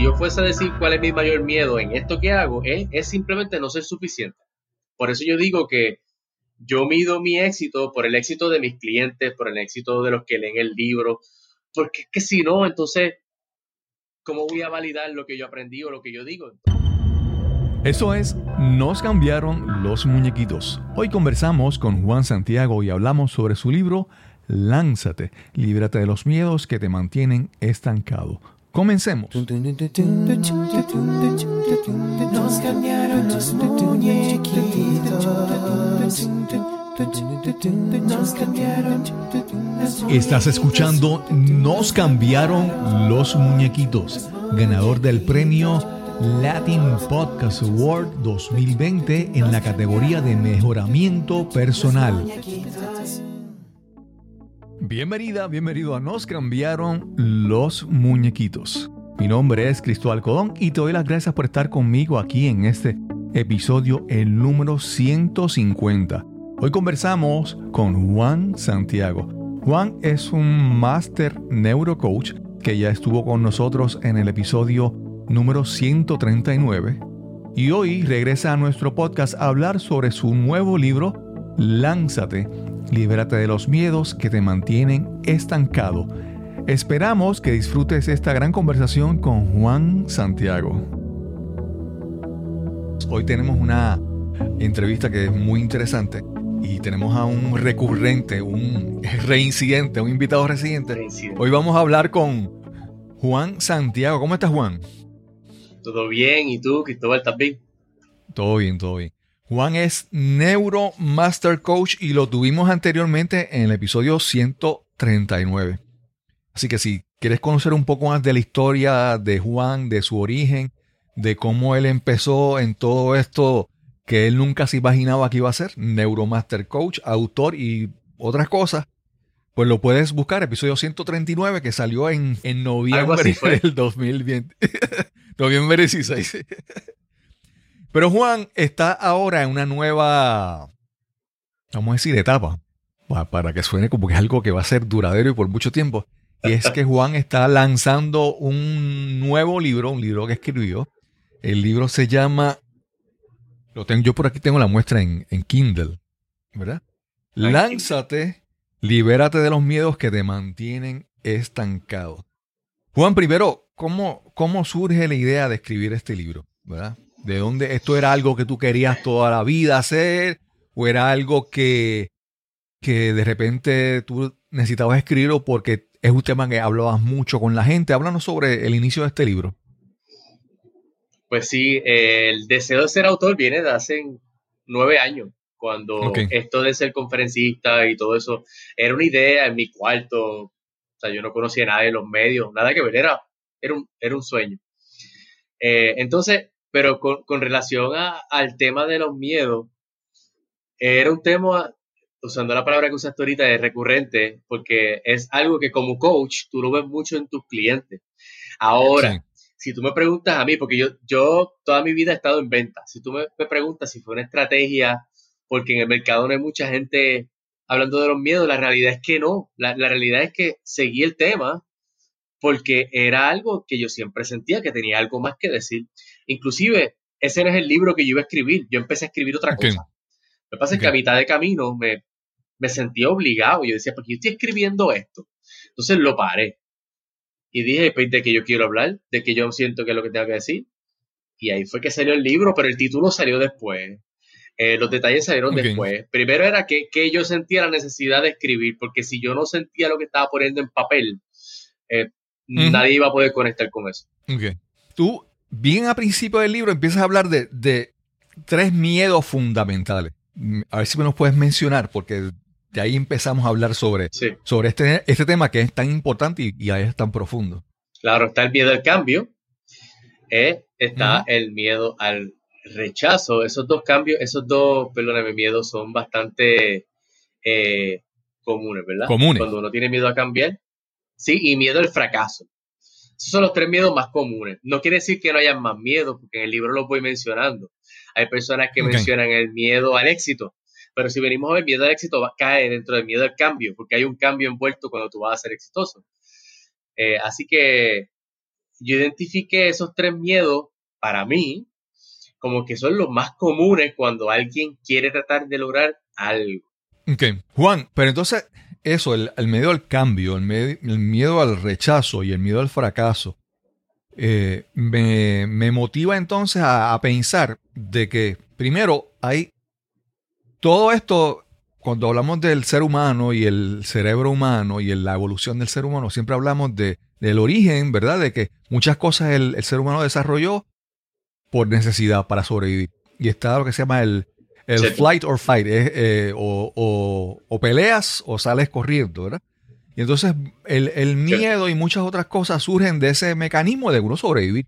si yo fuese a decir cuál es mi mayor miedo en esto que hago, es, simplemente no ser suficiente. Por eso yo digo que yo mido mi éxito por el éxito de mis clientes, por el éxito de los que leen el libro, porque es que si no, entonces, ¿cómo voy a validar lo que yo aprendí o lo que yo digo? Eso es, nos cambiaron los muñequitos. Hoy conversamos con Juan Santiago y hablamos sobre su libro Lánzate, líbrate de los miedos que te mantienen estancado. Comencemos. Estás escuchando Nos cambiaron los muñequitos, ganador del premio Latin Podcast Award 2020 en la categoría de mejoramiento personal. Bienvenida, bienvenido a Nos cambiaron los muñequitos. Mi nombre es Cristóbal Codón y te doy las gracias por estar conmigo aquí en este episodio, el número 150. Hoy conversamos con Juan Santiago. Juan es un máster neurocoach que ya estuvo con nosotros en el episodio número 139 y hoy regresa a nuestro podcast a hablar sobre su nuevo libro Lánzate Libérate de los miedos que te mantienen estancado. Esperamos que disfrutes esta gran conversación con Juan Santiago. Hoy tenemos una entrevista que es muy interesante y tenemos a un recurrente, un reincidente, un invitado residente. Hoy vamos a hablar con Juan Santiago. ¿Cómo estás, Juan? Todo bien, ¿y tú, Cristóbal, estás bien? Todo bien, todo bien. Juan es Neuro Master Coach y lo tuvimos anteriormente en el episodio 139. Así que si quieres conocer un poco más de la historia de Juan, de su origen, de cómo él empezó en todo esto que él nunca se imaginaba que iba a ser, Neuromaster Coach, autor y otras cosas, pues lo puedes buscar, episodio 139 que salió en, en noviembre del 2020. noviembre 16. Pero Juan está ahora en una nueva, vamos a decir, etapa, para que suene como que es algo que va a ser duradero y por mucho tiempo. Y es que Juan está lanzando un nuevo libro, un libro que escribió. El libro se llama, lo tengo yo por aquí, tengo la muestra en, Kindle, ¿verdad? Lánzate, libérate de los miedos que te mantienen estancado. Juan, primero, ¿cómo, ¿cómo surge la idea de escribir este libro? ¿Verdad? ¿De dónde esto era algo que tú querías toda la vida hacer? ¿O era algo que, que de repente tú necesitabas escribirlo porque es un tema que hablabas mucho con la gente? Háblanos sobre el inicio de este libro. Pues sí, el deseo de ser autor viene de hace nueve años, cuando esto de ser conferencista y todo eso era una idea en mi cuarto. O sea, yo no conocía a nadie en los medios, nada que ver, era, era, un, era un sueño. Eh, entonces, pero con, con relación a, al tema de los miedos, era un tema, usando la palabra que usaste ahorita, es recurrente, porque es algo que como coach tú lo ves mucho en tus clientes. Ahora, si tú me preguntas a mí, porque yo, yo toda mi vida he estado en venta, si tú me, me preguntas si fue una estrategia, porque en el mercado no hay mucha gente hablando de los miedos, la realidad es que no, la, la realidad es que seguí el tema porque era algo que yo siempre sentía que tenía algo más que decir. Inclusive, ese no es el libro que yo iba a escribir, yo empecé a escribir otra cosa. Lo que pasa es que a mitad de camino me, me sentía obligado, yo decía, porque yo estoy escribiendo esto. Entonces lo paré. Y dije, pues, de que yo quiero hablar, de que yo siento que es lo que tengo que decir. Y ahí fue que salió el libro, pero el título salió después. Eh, los detalles salieron después. Primero era que, que, yo sentía la necesidad de escribir, porque si yo no sentía lo que estaba poniendo en papel, eh, nadie iba a poder conectar con eso. Okay. Tú, bien a principio del libro, empiezas a hablar de, tres miedos fundamentales. A ver si me los puedes mencionar, porque de ahí empezamos a hablar sobre, sobre este, este tema que es tan importante y, y es tan profundo. Claro, está el miedo al cambio, eh, está el miedo al rechazo. Esos dos cambios, esos dos, perdóname, miedos son bastante eh, comunes, ¿verdad? Comunes. Cuando uno tiene miedo a cambiar, ¿sí? Y miedo al fracaso. Esos son los tres miedos más comunes. No quiere decir que no haya más miedos, porque en el libro los voy mencionando. Hay personas que mencionan el miedo al éxito, pero si venimos a ver, miedo al éxito cae dentro del miedo al cambio, porque hay un cambio envuelto cuando tú vas a ser exitoso. Eh, así que yo identifiqué esos tres miedos para mí como que son los más comunes cuando alguien quiere tratar de lograr algo. Ok, Juan, pero entonces eso, el, miedo al cambio, el, miedo al rechazo y el miedo al fracaso, eh, me, motiva entonces a, pensar de que primero hay todo esto, cuando hablamos del ser humano y el cerebro humano y la evolución del ser humano, siempre hablamos de, del origen, ¿verdad? De que muchas cosas el, ser humano desarrolló por necesidad para sobrevivir. Y está lo que se llama el, flight or fight, eh, o, peleas o sales corriendo, ¿verdad? Y entonces el, miedo y muchas otras cosas surgen de ese mecanismo de uno sobrevivir.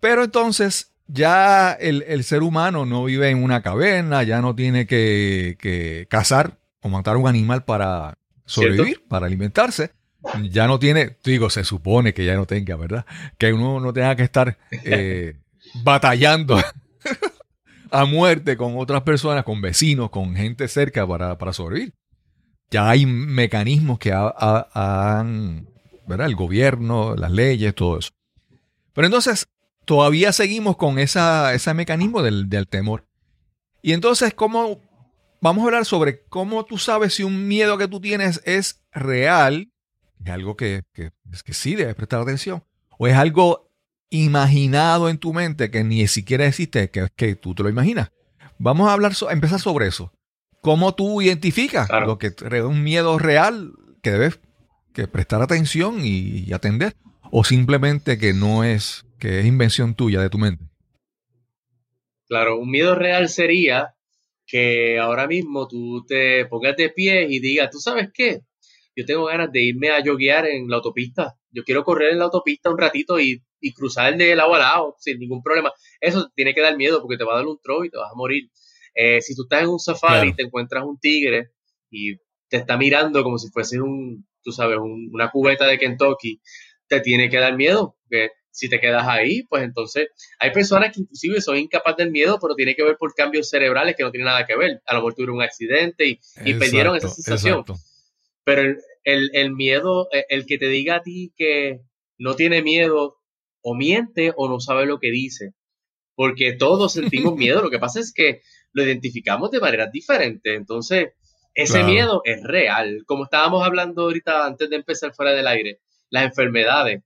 Pero entonces ya el, ser humano no vive en una caverna, ya no tiene que, cazar o matar un animal para sobrevivir, para alimentarse. Ya no tiene, digo, se supone que ya no tenga, ¿verdad? Que uno no tenga que estar eh, batallando a muerte con otras personas, con vecinos, con gente cerca para, sobrevivir. Ya hay mecanismos que han, ¿verdad? El gobierno, las leyes, todo eso. Pero entonces, todavía seguimos con esa, ese mecanismo del, temor. Y entonces, ¿cómo vamos a hablar sobre cómo tú sabes si un miedo que tú tienes es real, es algo que, que, que sí debes prestar atención, o es algo imaginado en tu mente que ni siquiera existe, que, que tú te lo imaginas. Vamos a hablar, empezar sobre eso. ¿Cómo tú identificas lo que es un miedo real que debes que prestar atención y atender? ¿O simplemente que no es que es invención tuya, de tu mente. Claro, un miedo real sería que ahora mismo tú te pongas de pie y digas, ¿tú sabes qué? Yo tengo ganas de irme a yoguear en la autopista. Yo quiero correr en la autopista un ratito y, cruzar de lado a lado sin ningún problema. Eso tiene que dar miedo porque te va a dar un tro y te vas a morir. Eh, si tú estás en un safari y te encuentras un tigre y te está mirando como si fuese un, tú sabes, una cubeta de Kentucky, te tiene que dar miedo. Porque si te quedas ahí, pues entonces hay personas que inclusive son incapaces del miedo, pero tiene que ver por cambios cerebrales que no tienen nada que ver. A lo mejor tuvieron un accidente y, perdieron esa sensación. Pero el, miedo, e, el, que te diga a ti que no tiene miedo, o miente o no sabe lo que dice. Porque todos sentimos miedo. Lo que pasa es que lo identificamos de maneras diferentes. Entonces, ese miedo es real. Como estábamos hablando ahorita antes de empezar fuera del aire, las enfermedades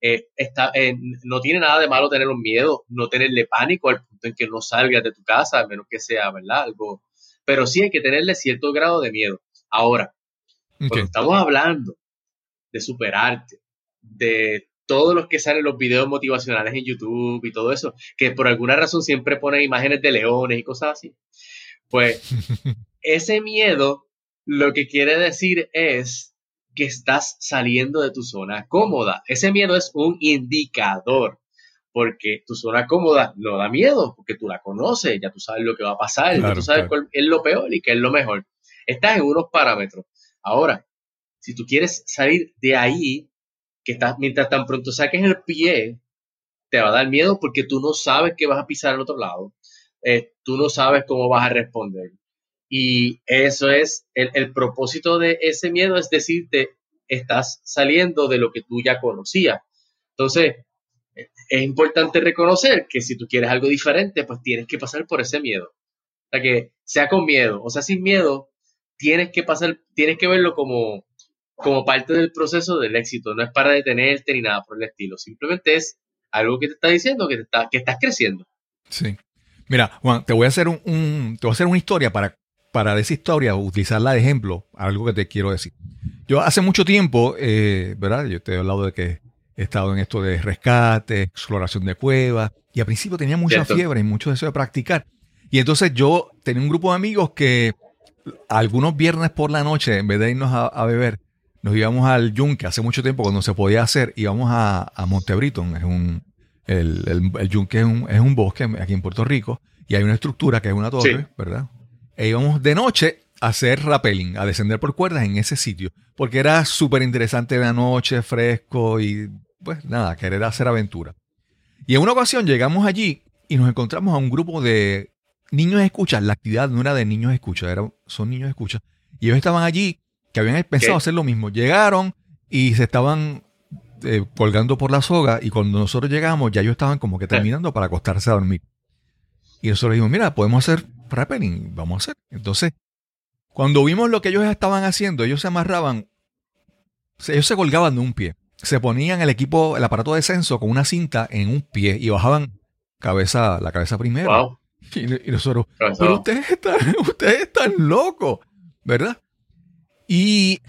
eh, está, eh, no tiene nada de malo tener un miedo, no tenerle pánico al punto en que no salgas de tu casa, a menos que sea, ¿verdad? Algo. Pero sí hay que tenerle cierto grado de miedo. Ahora, cuando estamos hablando de superarte, de todos los que salen los videos motivacionales en YouTube y todo eso, que por alguna razón siempre ponen imágenes de leones y cosas así, pues ese miedo lo que quiere decir es que estás saliendo de tu zona cómoda. Ese miedo es un indicador, porque tu zona cómoda no da miedo, porque tú la conoces, ya tú sabes lo que va a pasar, ya tú sabes cuál es lo peor y qué es lo mejor. Estás en unos parámetros. Ahora, si tú quieres salir de ahí, que estás, mientras tan pronto saques el pie, te va a dar miedo porque tú no sabes que vas a pisar al otro lado. Eh, tú no sabes cómo vas a responder. Y eso es el, propósito de ese miedo, es decirte, estás saliendo de lo que tú ya conocías. Entonces, es importante reconocer que si tú quieres algo diferente, pues tienes que pasar por ese miedo. O sea, que sea con miedo o sea sin miedo, tienes que pasar, tienes que verlo como, como parte del proceso del éxito. No es para detenerte ni nada por el estilo. Simplemente es algo que te está diciendo que, te está, que estás creciendo. Sí. Mira, Juan, te voy a hacer un, te voy a hacer una historia para para esa historia, utilizarla de ejemplo, algo que te quiero decir. Yo hace mucho tiempo, eh, ¿verdad? Yo te he hablado de que he estado en esto de rescate, exploración de cuevas, y al principio tenía mucha fiebre y mucho deseo de practicar. Y entonces yo tenía un grupo de amigos que algunos viernes por la noche, en vez de irnos a, beber, nos íbamos al yunque, hace mucho tiempo cuando se podía hacer, íbamos a, a Montebriton, es un, el, el, yunque es un, es un, bosque aquí en Puerto Rico, y hay una estructura que es una torre, ¿verdad? e íbamos de noche a hacer rappelling, a descender por cuerdas en ese sitio, porque era súper interesante la noche, fresco y pues nada, querer hacer aventura. Y en una ocasión llegamos allí y nos encontramos a un grupo de niños escuchas. La actividad no era de niños escuchas, era, son niños escuchas. Y ellos estaban allí que habían pensado hacer lo mismo. Llegaron y se estaban eh, colgando por la soga y cuando nosotros llegamos ya ellos estaban como que terminando para acostarse a dormir. Y nosotros dijimos, mira, podemos hacer rappelling, vamos a hacer. Entonces, cuando vimos lo que ellos estaban haciendo, ellos se amarraban, ellos se colgaban de un pie, se ponían el equipo, el aparato de descenso con una cinta en un pie y bajaban cabeza, la cabeza primero. Y, nosotros, pero ustedes están, ustedes están locos, ¿verdad? Y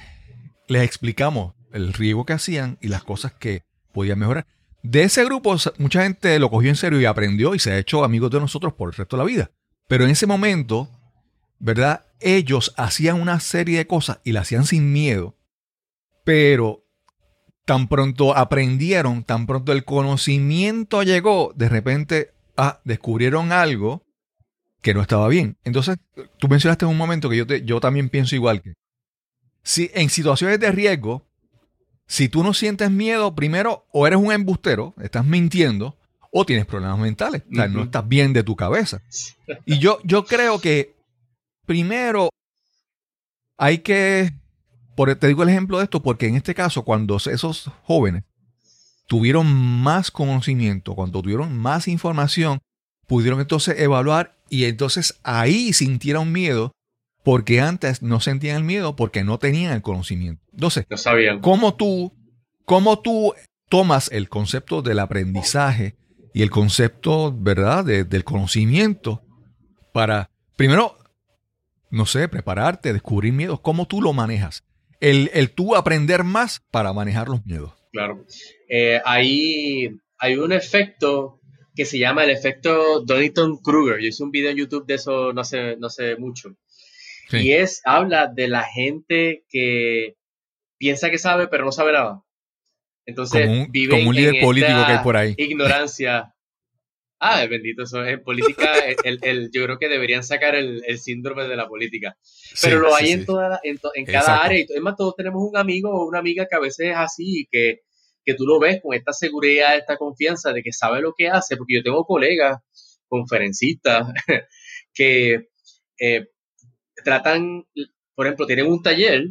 les explicamos el riesgo que hacían y las cosas que podían mejorar. De ese grupo, mucha gente lo cogió en serio y aprendió y se ha hecho amigos de nosotros por el resto de la vida. Pero en ese momento, ¿verdad? Ellos hacían una serie de cosas y la hacían sin miedo. Pero tan pronto aprendieron, tan pronto el conocimiento llegó, de repente ah, descubrieron algo que no estaba bien. Entonces, tú mencionaste en un momento que yo, yo también pienso igual que si en situaciones de riesgo, si tú no sientes miedo, primero o eres un embustero, estás mintiendo, o tienes problemas mentales, o sea, no estás bien de tu cabeza. Y yo, yo creo que primero hay que, por, te digo el ejemplo de esto, porque en este caso, cuando esos jóvenes tuvieron más conocimiento, cuando tuvieron más información, pudieron entonces evaluar y entonces ahí sintieron miedo porque antes no sentían el miedo porque no tenían el conocimiento. Entonces, no sabían. ¿cómo tú, cómo tú tomas el concepto del aprendizaje y el concepto, ¿verdad?, del conocimiento para, primero, no sé, prepararte, descubrir miedos, ¿cómo tú lo manejas? El, el tú aprender más para manejar los miedos. Claro. Eh, ahí hay un efecto que se llama el efecto Donington Kruger. Yo hice un video en YouTube de eso no sé, no sé mucho. Y es, habla de la gente que piensa que sabe, pero no sabe nada. Entonces, como un, vive como un líder político que hay por ahí. Ignorancia. Ah, bendito, eso en política, el, el, yo creo que deberían sacar el, el síndrome de la política. Pero lo hay en, toda, en, en cada área. Es más, todos tenemos un amigo o una amiga que a veces es así, que, que tú lo ves con esta seguridad, esta confianza de que sabe lo que hace, porque yo tengo colegas, conferencistas, que eh, tratan, por ejemplo, tienen un taller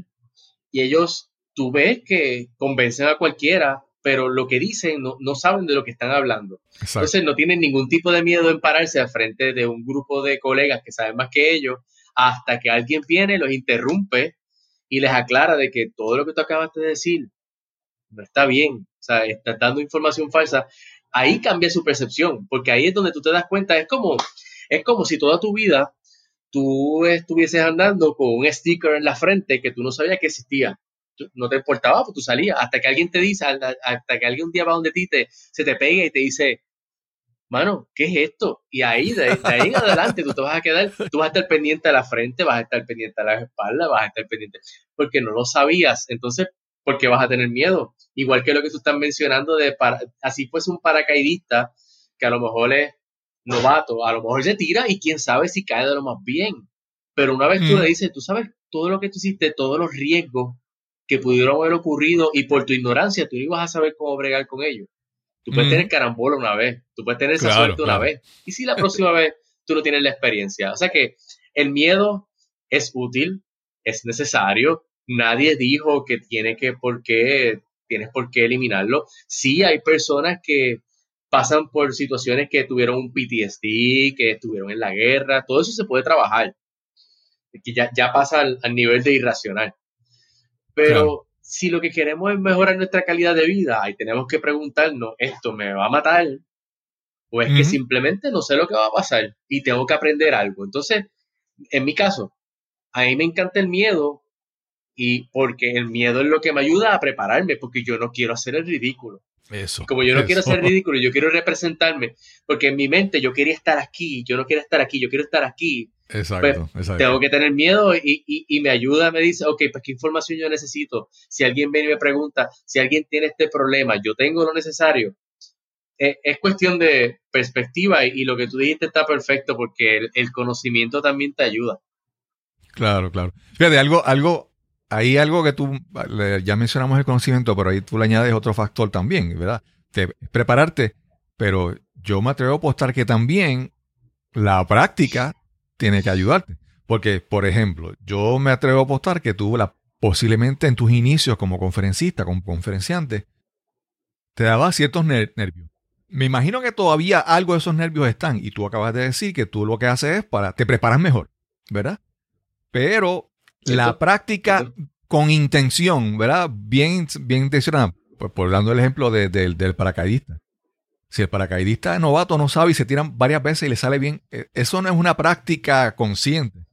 y ellos, tú ves que convencen a cualquiera, pero lo que dicen no, saben de lo que están hablando. Entonces no tienen ningún tipo de miedo en pararse al frente de un grupo de colegas que saben más que ellos, hasta que alguien viene, los interrumpe y les aclara de que todo lo que tú acabas de decir está bien, o sea, estás dando información falsa. Ahí cambia su percepción, porque ahí es donde tú te das cuenta, es como, es como si toda tu vida tú estuvieses andando con un sticker en la frente que tú no sabías que existía. No te importaba, pues tú salías. Hasta que alguien te dice, hasta que alguien un día va donde ti te, se te pega y te dice, mano, ¿qué es esto? Y ahí, de, ahí en adelante, tú te vas a quedar, tú vas a estar pendiente de la frente, vas a estar pendiente de la espalda, vas a estar pendiente, porque no lo sabías. Entonces, ¿por qué vas a tener miedo? Igual que lo que tú estás mencionando de, para, así fuese un paracaidista, que a lo mejor es novato, a lo mejor se tira y quién sabe si cae de lo más bien. Pero una vez tú mm. le dices, tú sabes todo lo que tú hiciste, todos los riesgos que pudieron haber ocurrido y por tu ignorancia tú no ibas a saber cómo bregar con ellos. Tú puedes mm. tener carambola una vez, tú puedes tener esa suerte una vez. Y si la próxima vez tú no tienes la experiencia. O sea que el miedo es útil, es necesario. Nadie dijo que tiene que por qué tienes por qué eliminarlo. Sí hay personas que pasan por situaciones que tuvieron un PTSD, que estuvieron en la guerra, todo eso se puede trabajar, que ya, ya pasa al, nivel de irracional. Pero si lo que queremos es mejorar nuestra calidad de vida, ahí tenemos que preguntarnos, ¿esto me va a matar? ¿O es que simplemente no sé lo que va a pasar y tengo que aprender algo? Entonces, en mi caso, a mí me encanta el miedo y porque el miedo es lo que me ayuda a prepararme, porque yo no quiero hacer el ridículo. Eso. Como yo no quiero ser ridículo, yo quiero representarme, porque en mi mente yo quería estar aquí, yo no quiero estar aquí, yo quiero estar aquí. Exacto, pues, Tengo que tener miedo y, y, me ayuda, me dice, ok, pues qué información yo necesito. Si alguien viene y me pregunta, si alguien tiene este problema, yo tengo lo necesario. Es, es cuestión de perspectiva y, lo que tú dijiste está perfecto porque el, el conocimiento también te ayuda. Claro, claro. Fíjate, algo, algo, hay algo que tú, ya mencionamos el conocimiento, pero ahí tú le añades otro factor también, ¿verdad? prepararte, pero yo me atrevo a apostar que también la práctica tiene que ayudarte. Porque, por ejemplo, yo me atrevo a apostar que tú la, posiblemente en tus inicios como conferencista, como conferenciante, te daba ciertos nervios. Me imagino que todavía algo de esos nervios están y tú acabas de decir que tú lo que haces es para, te preparas mejor, ¿verdad? Pero la práctica con intención, ¿verdad? Bien, bien intencionada, por, por dando el ejemplo del paracaidista. Si el paracaidista novato no sabe y se tiran varias veces y le sale bien, eh, eso no es una práctica consciente.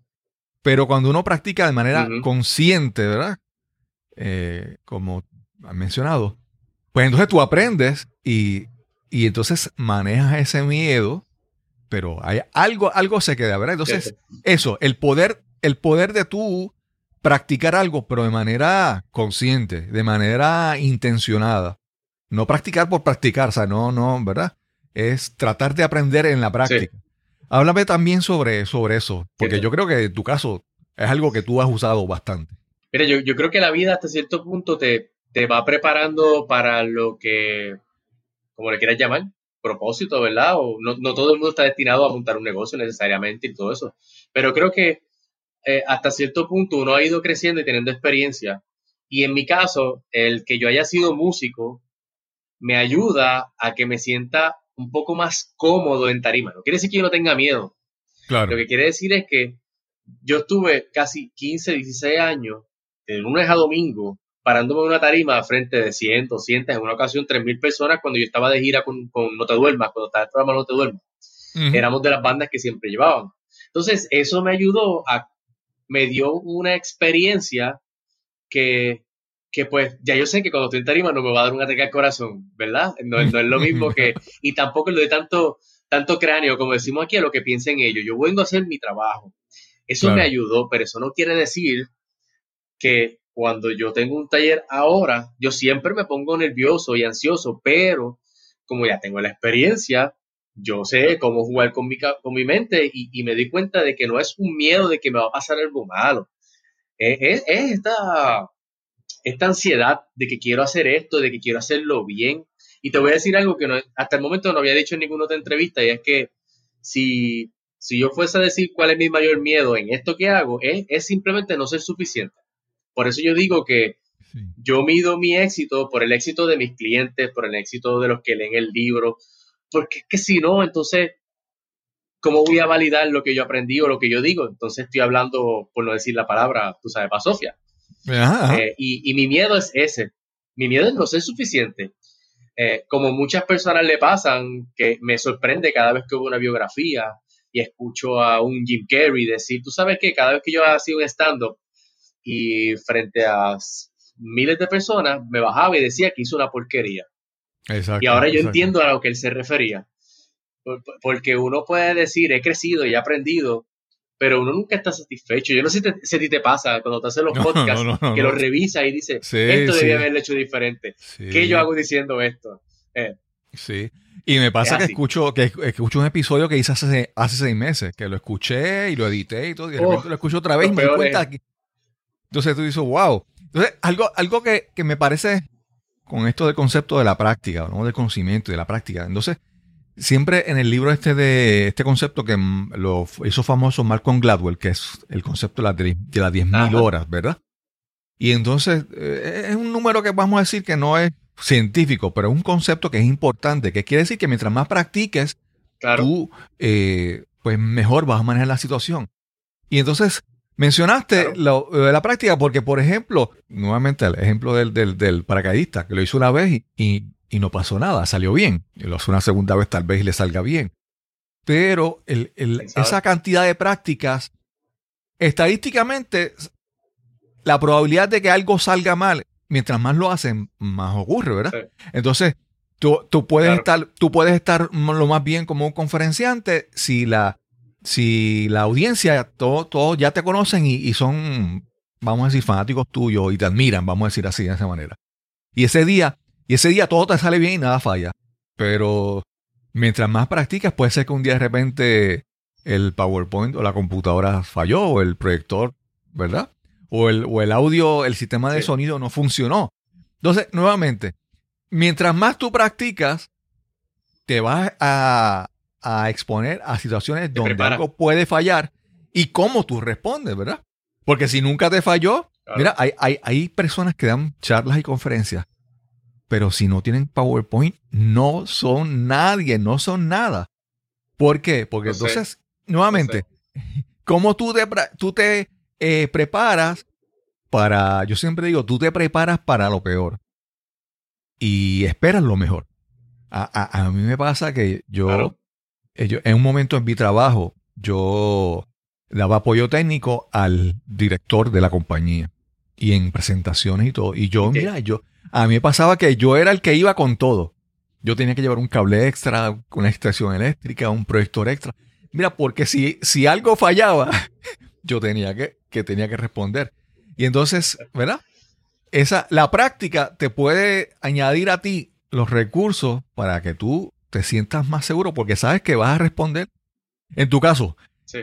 Pero cuando uno practica de manera consciente, ¿verdad? Eh, como han mencionado, pues entonces tú aprendes y, entonces manejas ese miedo, pero hay algo, algo se queda, ¿verdad? Entonces, eso, el poder, el poder de tú practicar algo, pero de manera consciente, de manera intencionada. No practicar por practicar, o sea, no, no, ¿verdad? Es tratar de aprender en la práctica. Háblame también sobre, sobre eso, porque yo creo que en tu caso es algo que tú has usado bastante. Mira, yo, yo creo que la vida hasta cierto punto te, te va preparando para lo que, como le quieras llamar, propósito, ¿verdad? O no, no, todo el mundo está destinado a montar un negocio necesariamente y todo eso. Pero creo que eh, hasta cierto punto uno ha ido creciendo y teniendo experiencia. Y en mi caso, el que yo haya sido músico me ayuda a que me sienta un poco más cómodo en tarima. No quiere decir que yo no tenga miedo. Claro. Lo que quiere decir es que yo estuve casi 15, 16 años, de lunes a domingo, parándome en una tarima frente de 100, 200, en una ocasión 3.000 personas cuando yo estaba de gira con, con No Te Duermas, cuando estaba el programa No Te Duermas. Éramos de las bandas que siempre llevaban. Entonces, eso me ayudó a me dio una experiencia que, que, pues ya yo sé que cuando estoy en tarima no me va a dar un ataque al corazón, ¿verdad? No, es lo mismo que, y tampoco lo de tanto, tanto cráneo, como decimos aquí, a lo que piensen ellos. Yo vengo a hacer mi trabajo. Eso me ayudó, pero eso no quiere decir que cuando yo tengo un taller ahora, yo siempre me pongo nervioso y ansioso, pero como ya tengo la experiencia, yo sé cómo jugar con mi, con mi mente y, me di cuenta de que no es un miedo de que me va a pasar algo malo. Es, esta, esta ansiedad de que quiero hacer esto, de que quiero hacerlo bien. Y te voy a decir algo que hasta el momento no había dicho en ninguna otra entrevista, y es que si, si yo fuese a decir cuál es mi mayor miedo en esto que hago, es, es simplemente no ser suficiente. Por eso yo digo que yo mido mi éxito por el éxito de mis clientes, por el éxito de los que leen el libro, porque es que si no, entonces, ¿cómo voy a validar lo que yo aprendí o lo que yo digo? Entonces estoy hablando, por no decir la palabra, tú sabes, para Sofía. Eh, y, mi miedo es ese. Mi miedo es no ser suficiente. Eh, como muchas personas le pasan, que me sorprende cada vez que hubo una biografía y escucho a un Jim Carrey decir, tú sabes que cada vez que yo hacía un stand-up y frente a miles de personas, me bajaba y decía que hizo una porquería y ahora yo entiendo a lo que él se refería. Porque uno puede decir, he crecido y he aprendido, pero uno nunca está satisfecho. Yo no sé si, a ti te pasa cuando te haces los podcasts, que los revisa y dice, esto debía haberlo hecho diferente. ¿Qué yo hago diciendo esto? Eh, sí. Y me pasa que escucho, que escucho un episodio que hice hace, hace seis meses, que lo escuché y lo edité y todo, y de repente lo escucho otra vez y me doy cuenta. Que... Entonces tú dices, wow. Entonces, algo, algo que, que me parece con esto del concepto de la práctica, ¿no? del conocimiento y de la práctica. Entonces, siempre en el libro este de este concepto que lo hizo famoso Malcolm Gladwell, que es el concepto de, las 10.000 horas, ¿verdad? Y entonces eh, es un número que vamos a decir que no es científico, pero es un concepto que es importante, que quiere decir que mientras más practiques, tú eh, pues mejor vas a manejar la situación. Y entonces Mencionaste lo, de la práctica porque, por ejemplo, nuevamente el ejemplo del, del, paracaidista, que lo hizo una vez y, no pasó nada, salió bien. Y lo hace una segunda vez, tal vez y le salga bien. Pero esa cantidad de prácticas, estadísticamente, la probabilidad de que algo salga mal, mientras más lo hacen, más ocurre, ¿verdad? Entonces, tú, tú puedes estar, tú puedes estar lo más bien como un conferenciante si la si la audiencia, todos todo ya te conocen y, son, vamos a decir, fanáticos tuyos y te admiran, vamos a decir así, de esa manera. Y ese día, y ese día todo te sale bien y nada falla. Pero mientras más practicas, puede ser que un día de repente el PowerPoint o la computadora falló o el proyector, ¿verdad? O el, o el audio, el sistema de sonido no funcionó. Entonces, nuevamente, mientras más tú practicas, te vas a, a exponer a situaciones donde algo puede fallar y cómo tú respondes, ¿verdad? Porque si nunca te falló, mira, hay, hay, hay personas que dan charlas y conferencias, pero si no tienen PowerPoint, no son nadie, no son nada. ¿Por qué? Porque entonces, nuevamente, ¿cómo tú te, tú te eh, preparas para, yo siempre digo, tú te preparas para lo peor y esperas lo mejor. A, mí me pasa que eh, yo, en un momento en mi trabajo, yo daba apoyo técnico al director de la compañía y en presentaciones y todo. Y yo, mira, yo, a mí me pasaba que yo era el que iba con todo. Yo tenía que llevar un cable extra, una extracción eléctrica, un proyector extra. Mira, porque si, si algo fallaba, yo tenía que, que tenía que responder. Y entonces, ¿verdad? Esa, la práctica te puede añadir a ti los recursos para que tú te sientas más seguro porque sabes que vas a responder. En tu caso,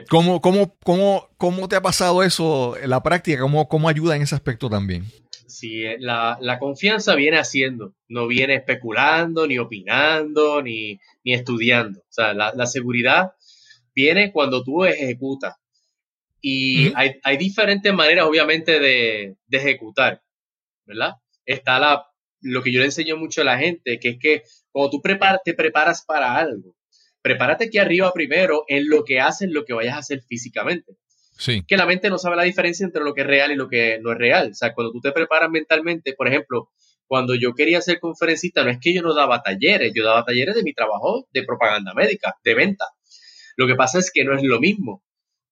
¿cómo, cómo, cómo, cómo te ha pasado eso en la práctica? ¿Cómo, cómo ayuda en ese aspecto también? Sí, eh, la, confianza viene haciendo, no viene especulando, ni opinando, ni, estudiando. O sea, la, seguridad viene cuando tú ejecutas. Y hay, diferentes maneras, obviamente, de, ejecutar, ¿verdad? Está la, lo que yo le enseño mucho a la gente, que es que cuando tú te preparas para algo, prepárate aquí arriba primero en lo que haces, lo que vayas a hacer físicamente. Sí. Que la mente no sabe la diferencia entre lo que es real y lo que no es real. O sea, cuando tú te preparas mentalmente, por ejemplo, cuando yo quería ser conferencista, no es que yo no daba talleres, yo daba talleres de mi trabajo de propaganda médica, de venta. Lo que pasa es que no es lo mismo.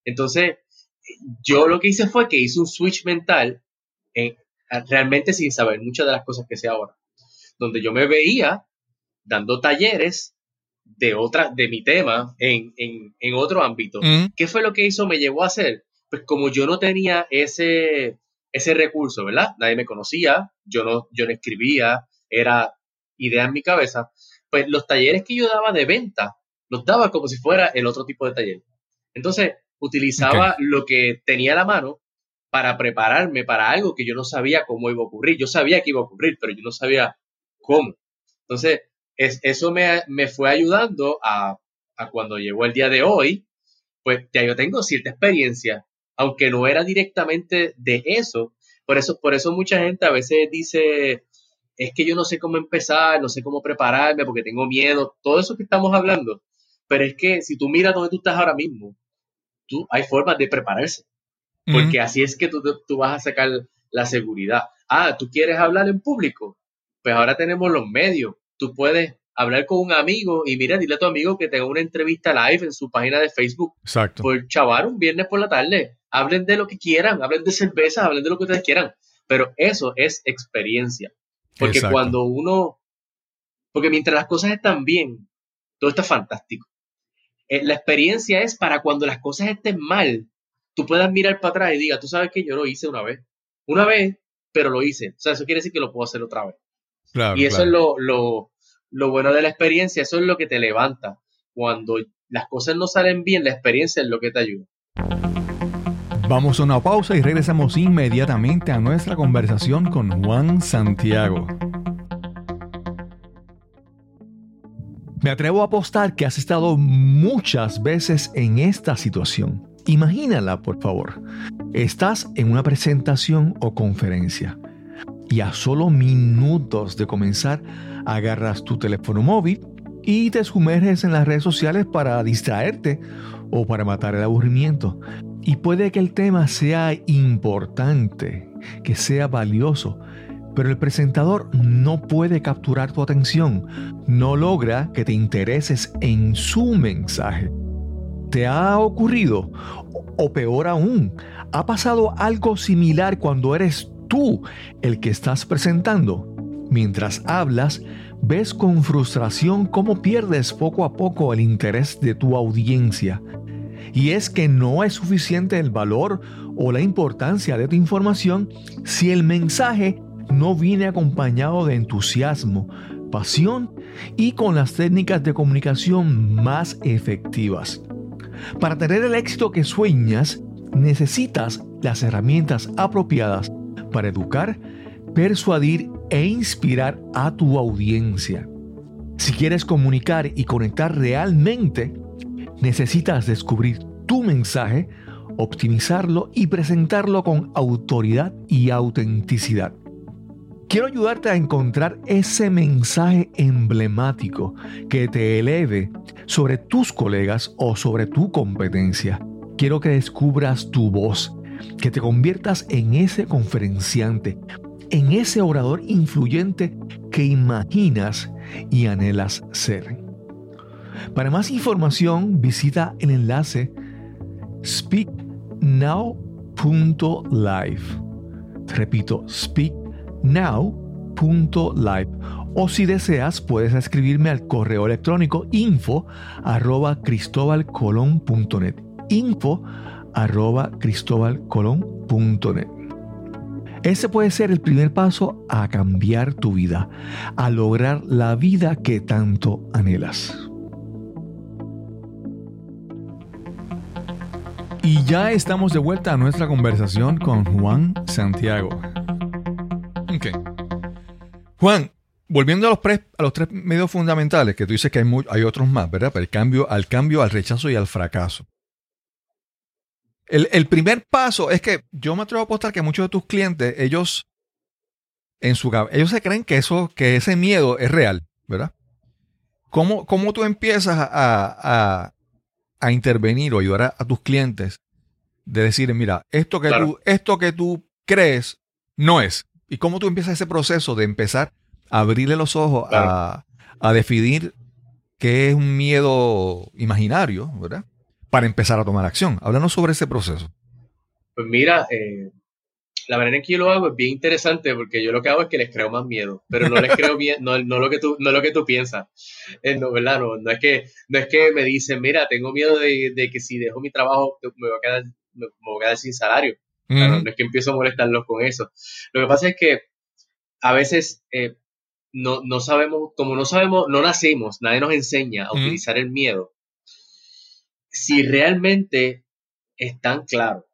Entonces, yo lo que hice fue que hice un switch mental realmente sin saber muchas de las cosas que sé ahora. Donde yo me veía dando talleres de otra, de mi tema en, otro ámbito. Mm. ¿Qué fue lo que hizo? Me llevó a hacer. Pues como yo no tenía ese, ese recurso, ¿verdad? Nadie me conocía, yo no, yo no escribía, era idea en mi cabeza. Pues los talleres que yo daba de venta, los daba como si fuera el otro tipo de taller. Entonces, utilizaba lo que tenía a la mano para prepararme para algo que yo no sabía cómo iba a ocurrir. Yo sabía que iba a ocurrir, pero yo no sabía cómo. Entonces, eso me, fue ayudando a, cuando llegó el día de hoy, pues ya yo tengo cierta experiencia, aunque no era directamente de eso. Por eso, por eso mucha gente a veces dice, es que yo no sé cómo empezar, no sé cómo prepararme porque tengo miedo, todo eso que estamos hablando. Pero es que si tú miras dónde tú estás ahora mismo, tú, hay formas de prepararse. Porque así es que tú, tú vas a sacar la seguridad. Ah, tú quieres hablar en público. Pues ahora tenemos los medios tú puedes hablar con un amigo y mira, dile a tu amigo que tenga una entrevista live en su página de Facebook. Exacto. Por chaval, un viernes por la tarde. Hablen de lo que quieran, hablen de cerveza, hablen de lo que ustedes quieran. Pero eso es experiencia. Porque cuando uno, porque mientras las cosas están bien, todo está fantástico. Eh, la experiencia es para cuando las cosas estén mal, tú puedas mirar para atrás y diga, tú sabes que yo lo hice una vez. Una vez, pero lo hice. O sea, eso quiere decir que lo puedo hacer otra vez y eso es lo, lo, bueno de la experiencia, eso es lo que te levanta. Cuando las cosas no salen bien, la experiencia es lo que te ayuda. Vamos a una pausa y regresamos inmediatamente a nuestra conversación con Juan Santiago. Me atrevo a apostar que has estado muchas veces en esta situación. Imagínala, por favor. Estás en una presentación o conferencia y a solo minutos de comenzar agarras tu teléfono móvil y te sumerges en las redes sociales para distraerte o para matar el aburrimiento. Y puede que el tema sea importante, que sea valioso, pero el presentador no puede capturar tu atención, no logra que te intereses en su mensaje. ¿Te ha ocurrido? O peor aún, ¿ha pasado algo similar cuando eres tú el que estás presentando. Mientras hablas, ves con frustración cómo pierdes poco a poco el interés de tu audiencia. Y es que no es suficiente el valor o la importancia de tu información si el mensaje no viene acompañado de entusiasmo, pasión y con las técnicas de comunicación más efectivas. Para tener el éxito que sueñas, necesitas las herramientas apropiadas para educar, persuadir e inspirar a tu audiencia. Si quieres comunicar y conectar realmente, necesitas descubrir tu mensaje, optimizarlo y presentarlo con autoridad y autenticidad. Quiero ayudarte a encontrar ese mensaje emblemático que te eleve sobre tus colegas o sobre tu competencia. Quiero que descubras tu voz, que te conviertas en ese conferenciante, en ese orador influyente que imaginas y anhelas ser. Para más información visita el enlace speaknow.live. Repito, speaknow.live. O si deseas, puedes escribirme al correo electrónico info arroba. Info arroba cristobalcolón.net. Ese puede ser el primer paso a cambiar tu vida, a lograr la vida que tanto anhelas. Y ya estamos de vuelta a nuestra conversación con Juan Santiago. Ok. Juan, volviendo a los, a los tres medios fundamentales, que tú dices que hay, hay otros más, ¿verdad? Pero el cambio, al cambio, al rechazo y al fracaso. El, primer paso es que yo me atrevo a apostar que muchos de tus clientes, ellos en su ellos se creen que eso, que ese miedo es real, ¿verdad? ¿Cómo, cómo tú empiezas a, a, intervenir o ayudar a, tus clientes de decir, mira, esto que, tú, esto que tú crees no es? ¿Y cómo tú empiezas ese proceso de empezar a abrirle los ojos a, a definir qué es un miedo imaginario, ¿verdad? Para empezar a tomar acción. Háblanos sobre ese proceso. Pues mira, eh, la manera en que yo lo hago es bien interesante porque yo lo que hago es que les creo más miedo, pero no les creo bien, no, no, lo que tú, no lo que tú piensas. Eh, no, ¿verdad? No, no, es que, no es que me dicen, mira, tengo miedo de, de que si dejo mi trabajo me voy a quedar, me voy a quedar sin salario. no, es que empiezo a molestarlos con eso. Lo que pasa es que a veces eh, no, no sabemos, como no sabemos, no nacemos, nadie nos enseña a utilizar el miedo si realmente están claros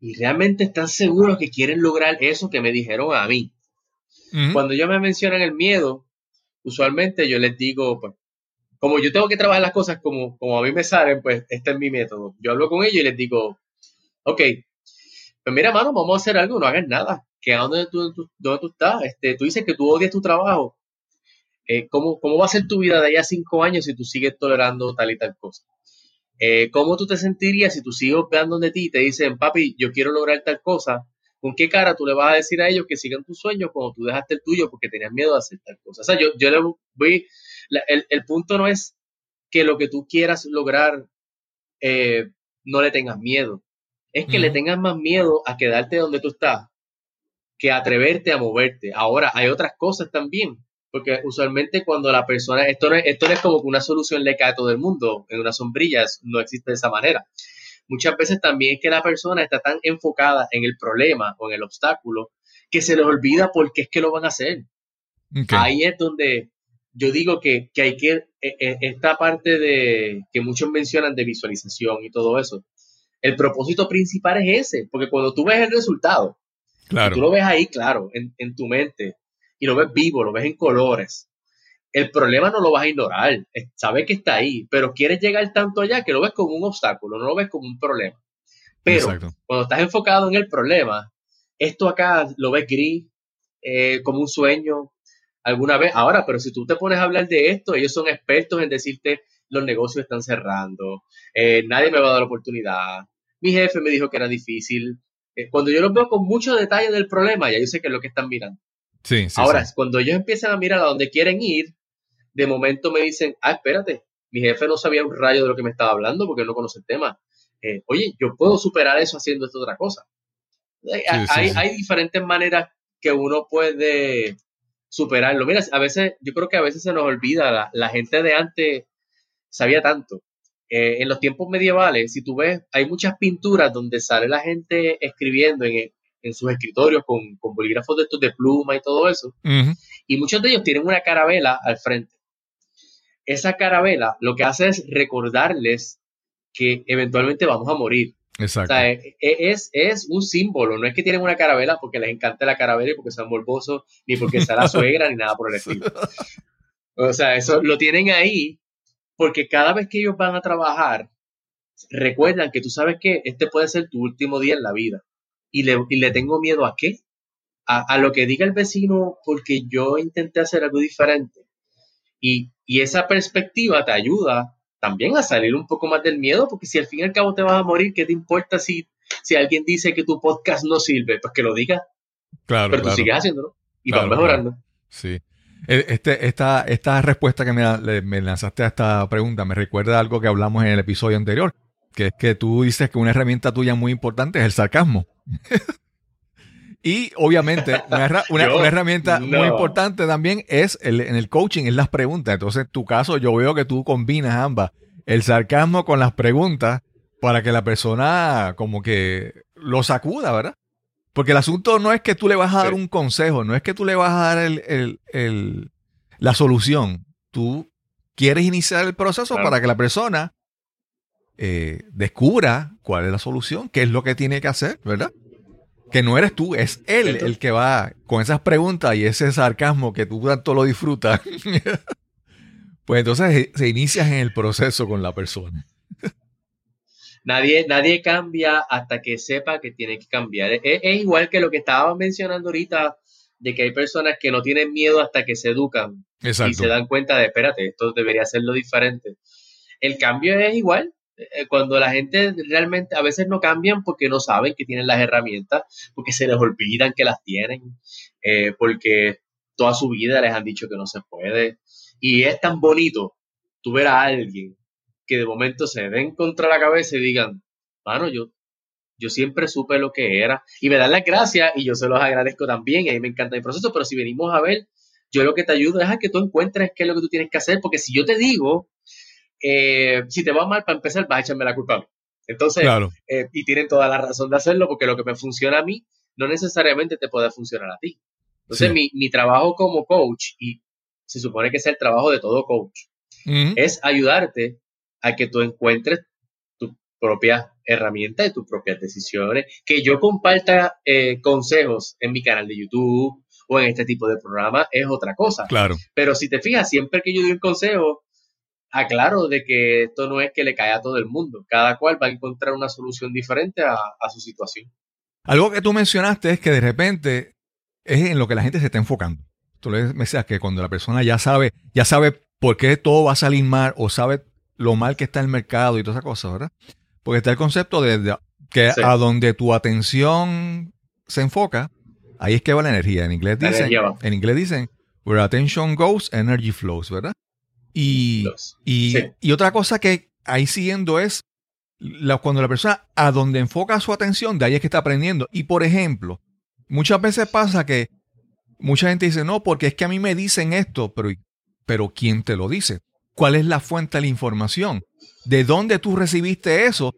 y realmente están seguros que quieren lograr eso que me dijeron a mí. Cuando yo me mencionan el miedo, usualmente yo les digo, pues, como yo tengo que trabajar las cosas como, como a mí me salen, pues este es mi método. Yo hablo con ellos y les digo, ok, pues mira, mano, vamos a hacer algo, no hagas nada. Que a donde tú, tú estás, este, tú dices que tú odias tu trabajo. Eh, ¿cómo, ¿Cómo va a ser tu vida de allá a cinco años si tú sigues tolerando tal y tal cosa? Eh, ¿Cómo tú te sentirías si tus hijos vean donde ti y te dicen, papi, yo quiero lograr tal cosa? ¿Con qué cara tú le vas a decir a ellos que sigan tus sueños cuando tú dejaste el tuyo porque tenías miedo de hacer tal cosa? O sea, yo, yo le voy, el, punto no es que lo que tú quieras lograr eh, no le tengas miedo, es que le tengas más miedo a quedarte donde tú estás que atreverte a moverte. Ahora, hay otras cosas también porque usualmente cuando la persona, esto no, es, esto es como que una solución le cae a todo el mundo, en una sombrilla, no existe de esa manera. Muchas veces también es que la persona está tan enfocada en el problema o en el obstáculo que se les olvida por qué es que lo van a hacer. Ahí es donde yo digo que, que hay que, e, e, esta parte de que muchos mencionan de visualización y todo eso, el propósito principal es ese, porque cuando tú ves el resultado, claro. tú lo ves ahí, claro, en, en tu mente, y lo ves vivo, lo ves en colores. El problema no lo vas a ignorar, sabes que está ahí, pero quieres llegar tanto allá que lo ves como un obstáculo, no lo ves como un problema. Pero cuando estás enfocado en el problema, esto acá lo ves gris, eh, como un sueño, alguna vez. Ahora, pero si tú te pones a hablar de esto, ellos son expertos en decirte los negocios están cerrando, eh, nadie me va a dar la oportunidad, mi jefe me dijo que era difícil. Eh, cuando yo los veo con mucho detalle del problema, ya yo sé que es lo que están mirando. Ahora, cuando ellos empiezan a mirar a dónde quieren ir, de momento me dicen, ah, espérate, mi jefe no sabía un rayo de lo que me estaba hablando porque no conoce el tema. Eh, oye, yo puedo superar eso haciendo esta otra cosa. hay, diferentes maneras que uno puede superarlo. Mira, a veces, yo creo que a veces se nos olvida, la, gente de antes sabía tanto. Eh, en los tiempos medievales, si tú ves, hay muchas pinturas donde sale la gente escribiendo en, en sus escritorios con, bolígrafos de estos de pluma y todo eso. Y muchos de ellos tienen una carabela al frente. Esa carabela lo que hace es recordarles que eventualmente vamos a morir. Exacto. O sea, e, e, es, es, un símbolo, no es que tienen una carabela porque les encante la carabela y porque sean morbosos, ni porque sea la suegra, ni nada por el estilo. O sea, eso lo tienen ahí porque cada vez que ellos van a trabajar, recuerdan que tú sabes que este puede ser tu último día en la vida y le, tengo miedo a qué? a, lo que diga el vecino porque yo intenté hacer algo diferente. Y, y, esa perspectiva te ayuda también a salir un poco más del miedo, porque si al fin y al cabo te vas a morir, ¿qué te importa si, si alguien dice que tu podcast no sirve? Pues que lo diga. Claro. Pero tú sigues haciéndolo y vas mejorando. Sí. E, este, esta, esta respuesta que me, me lanzaste a esta pregunta me recuerda algo que hablamos en el episodio anterior, que es que tú dices que una herramienta tuya muy importante es el sarcasmo. y obviamente una, herramienta muy importante también es el, en el coaching, es las preguntas. Entonces, en tu caso, yo veo que tú combinas ambas, el sarcasmo con las preguntas para que la persona como que lo sacuda, ¿verdad? Porque el asunto no es que tú le vas a dar un consejo, no es que tú le vas a dar el, la solución. Tú quieres iniciar el proceso para que la persona eh, descubra cuál es la solución, qué es lo que tiene que hacer, ¿verdad? Que no eres tú, es él el que va con esas preguntas y ese sarcasmo que tú tanto lo disfrutas. pues entonces eh, se inicias en el proceso con la persona. Nadie, nadie cambia hasta que sepa que tiene que cambiar. Es, igual que lo que estaba mencionando ahorita, de que hay personas que no tienen miedo hasta que se educan y se dan cuenta de, espérate, esto debería ser lo diferente. El cambio es igual, cuando la gente realmente a veces no cambian porque no saben que tienen las herramientas, porque se les olvidan que las tienen, eh, porque toda su vida les han dicho que no se puede. Y es tan bonito tú ver a alguien que de momento se den contra la cabeza y digan, bueno, yo, yo siempre supe lo que era. Y me dan las gracias y yo se los agradezco también. Y a me encanta el proceso, pero si venimos a ver, yo lo que te ayudo es a que tú encuentres qué es lo que tú tienes que hacer, porque si yo te digo eh, si te va mal, para empezar, vas a echarme la culpa a mí. Entonces, eh, y tienen toda la razón de hacerlo, porque lo que me funciona a mí no necesariamente te puede funcionar a ti. Entonces, mi, mi, trabajo como coach, y se supone que es el trabajo de todo coach, es ayudarte a que tú encuentres tu propia herramienta y tus propias decisiones, que yo comparta eh, consejos en mi canal de YouTube o en este tipo de programa es otra cosa. Claro. Pero si te fijas, siempre que yo doy un consejo, aclaro de que esto no es que le caiga a todo el mundo. Cada cual va a encontrar una solución diferente a, su situación. Algo que tú mencionaste es que de repente es en lo que la gente se está enfocando. Tú le decías que cuando la persona ya sabe, ya sabe por qué todo va a salir mal o sabe lo mal que está el mercado y todas esas cosas, ¿verdad? Porque está el concepto de, que a donde tu atención se enfoca, ahí es que va la energía. En inglés dicen, en inglés dicen, where attention goes, energy flows, ¿verdad? Y, y, otra cosa que ahí siguiendo es cuando la persona a donde enfoca su atención, de ahí es que está aprendiendo. Y por ejemplo, muchas veces pasa que mucha gente dice, no, porque es que a mí me dicen esto, pero, pero ¿quién te lo dice? ¿Cuál es la fuente de la información? ¿De dónde tú recibiste eso?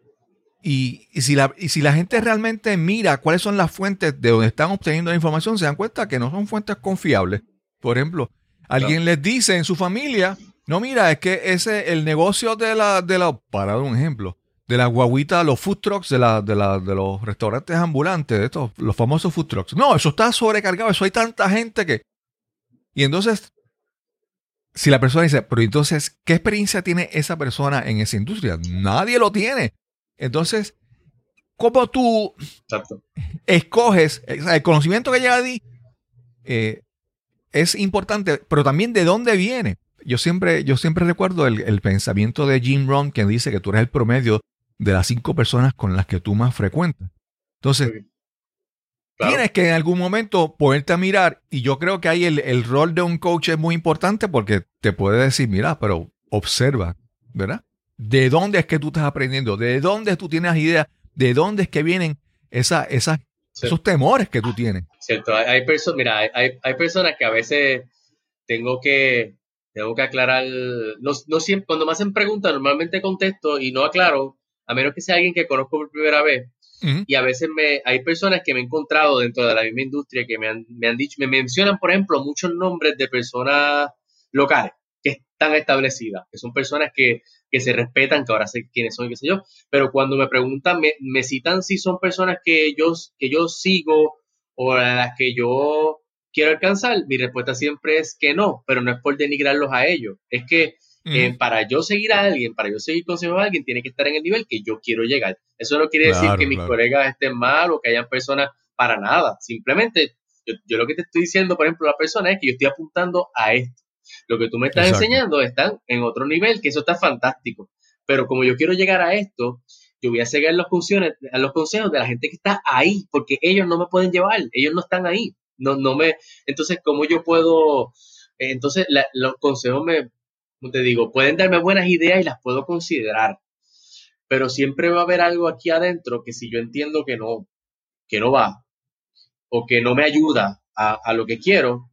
Y, si la, y si la gente realmente mira cuáles son las fuentes de donde están obteniendo la información, se dan cuenta que no son fuentes confiables. Por ejemplo, alguien les dice en su familia, no, mira, es que ese, el negocio de la, de la, para dar un ejemplo, de la guaguita, los food trucks, de, la, de, la, de los restaurantes ambulantes, de estos, los famosos food trucks. No, eso está sobrecargado, eso hay tanta gente que... Y entonces, si la persona dice, pero entonces, ¿qué experiencia tiene esa persona en esa industria? Nadie lo tiene. Entonces, ¿cómo tú escoges el conocimiento que llega a ti? Eh, es importante, pero también de dónde viene yo siempre, yo siempre recuerdo el, pensamiento de Jim Rohn que dice que tú eres el promedio de las cinco personas con las que tú más frecuentas. Entonces, tienes que en algún momento poderte a mirar y yo creo que ahí el, rol de un coach es muy importante porque te puede decir, mira, pero observa, ¿verdad? ¿De dónde es que tú estás aprendiendo? ¿De dónde tú tienes ideas? ¿De dónde es que vienen esa, esas, esos temores que tú tienes? Cierto, hay, personas, mira, hay, hay personas que a veces tengo que tengo que aclarar, no, no siempre, cuando me hacen preguntas normalmente contesto y no aclaro, a menos que sea alguien que conozco por primera vez. Y a veces me, hay personas que me he encontrado dentro de la misma industria que me han, me han dicho, me mencionan, por ejemplo, muchos nombres de personas locales que están establecidas, que son personas que, que se respetan, que ahora sé quiénes son y qué sé yo, pero cuando me preguntan, me, me citan si son personas que yo, que yo sigo o a las que yo quiero alcanzar? Mi respuesta siempre es que no, pero no es por denigrarlos a ellos. Es que eh, para yo seguir a alguien, para yo seguir consejos a alguien, tiene que estar en el nivel que yo quiero llegar. Eso no quiere decir que mis colegas estén mal o que hayan personas para nada. Simplemente Yo, lo que te estoy diciendo, por ejemplo, la persona es que yo estoy apuntando a esto. Lo que tú me estás enseñando está en otro nivel, que eso está fantástico. Pero como yo quiero llegar a esto, yo voy a seguir los, funciones, los consejos de la gente que está ahí, porque ellos no me pueden llevar, ellos no están ahí. No, no me, entonces, ¿cómo yo puedo? Entonces, los consejos me, como te digo, pueden darme buenas ideas y las puedo considerar, pero siempre va a haber algo aquí adentro que si yo entiendo que no, que no va o que no me ayuda a, lo que quiero,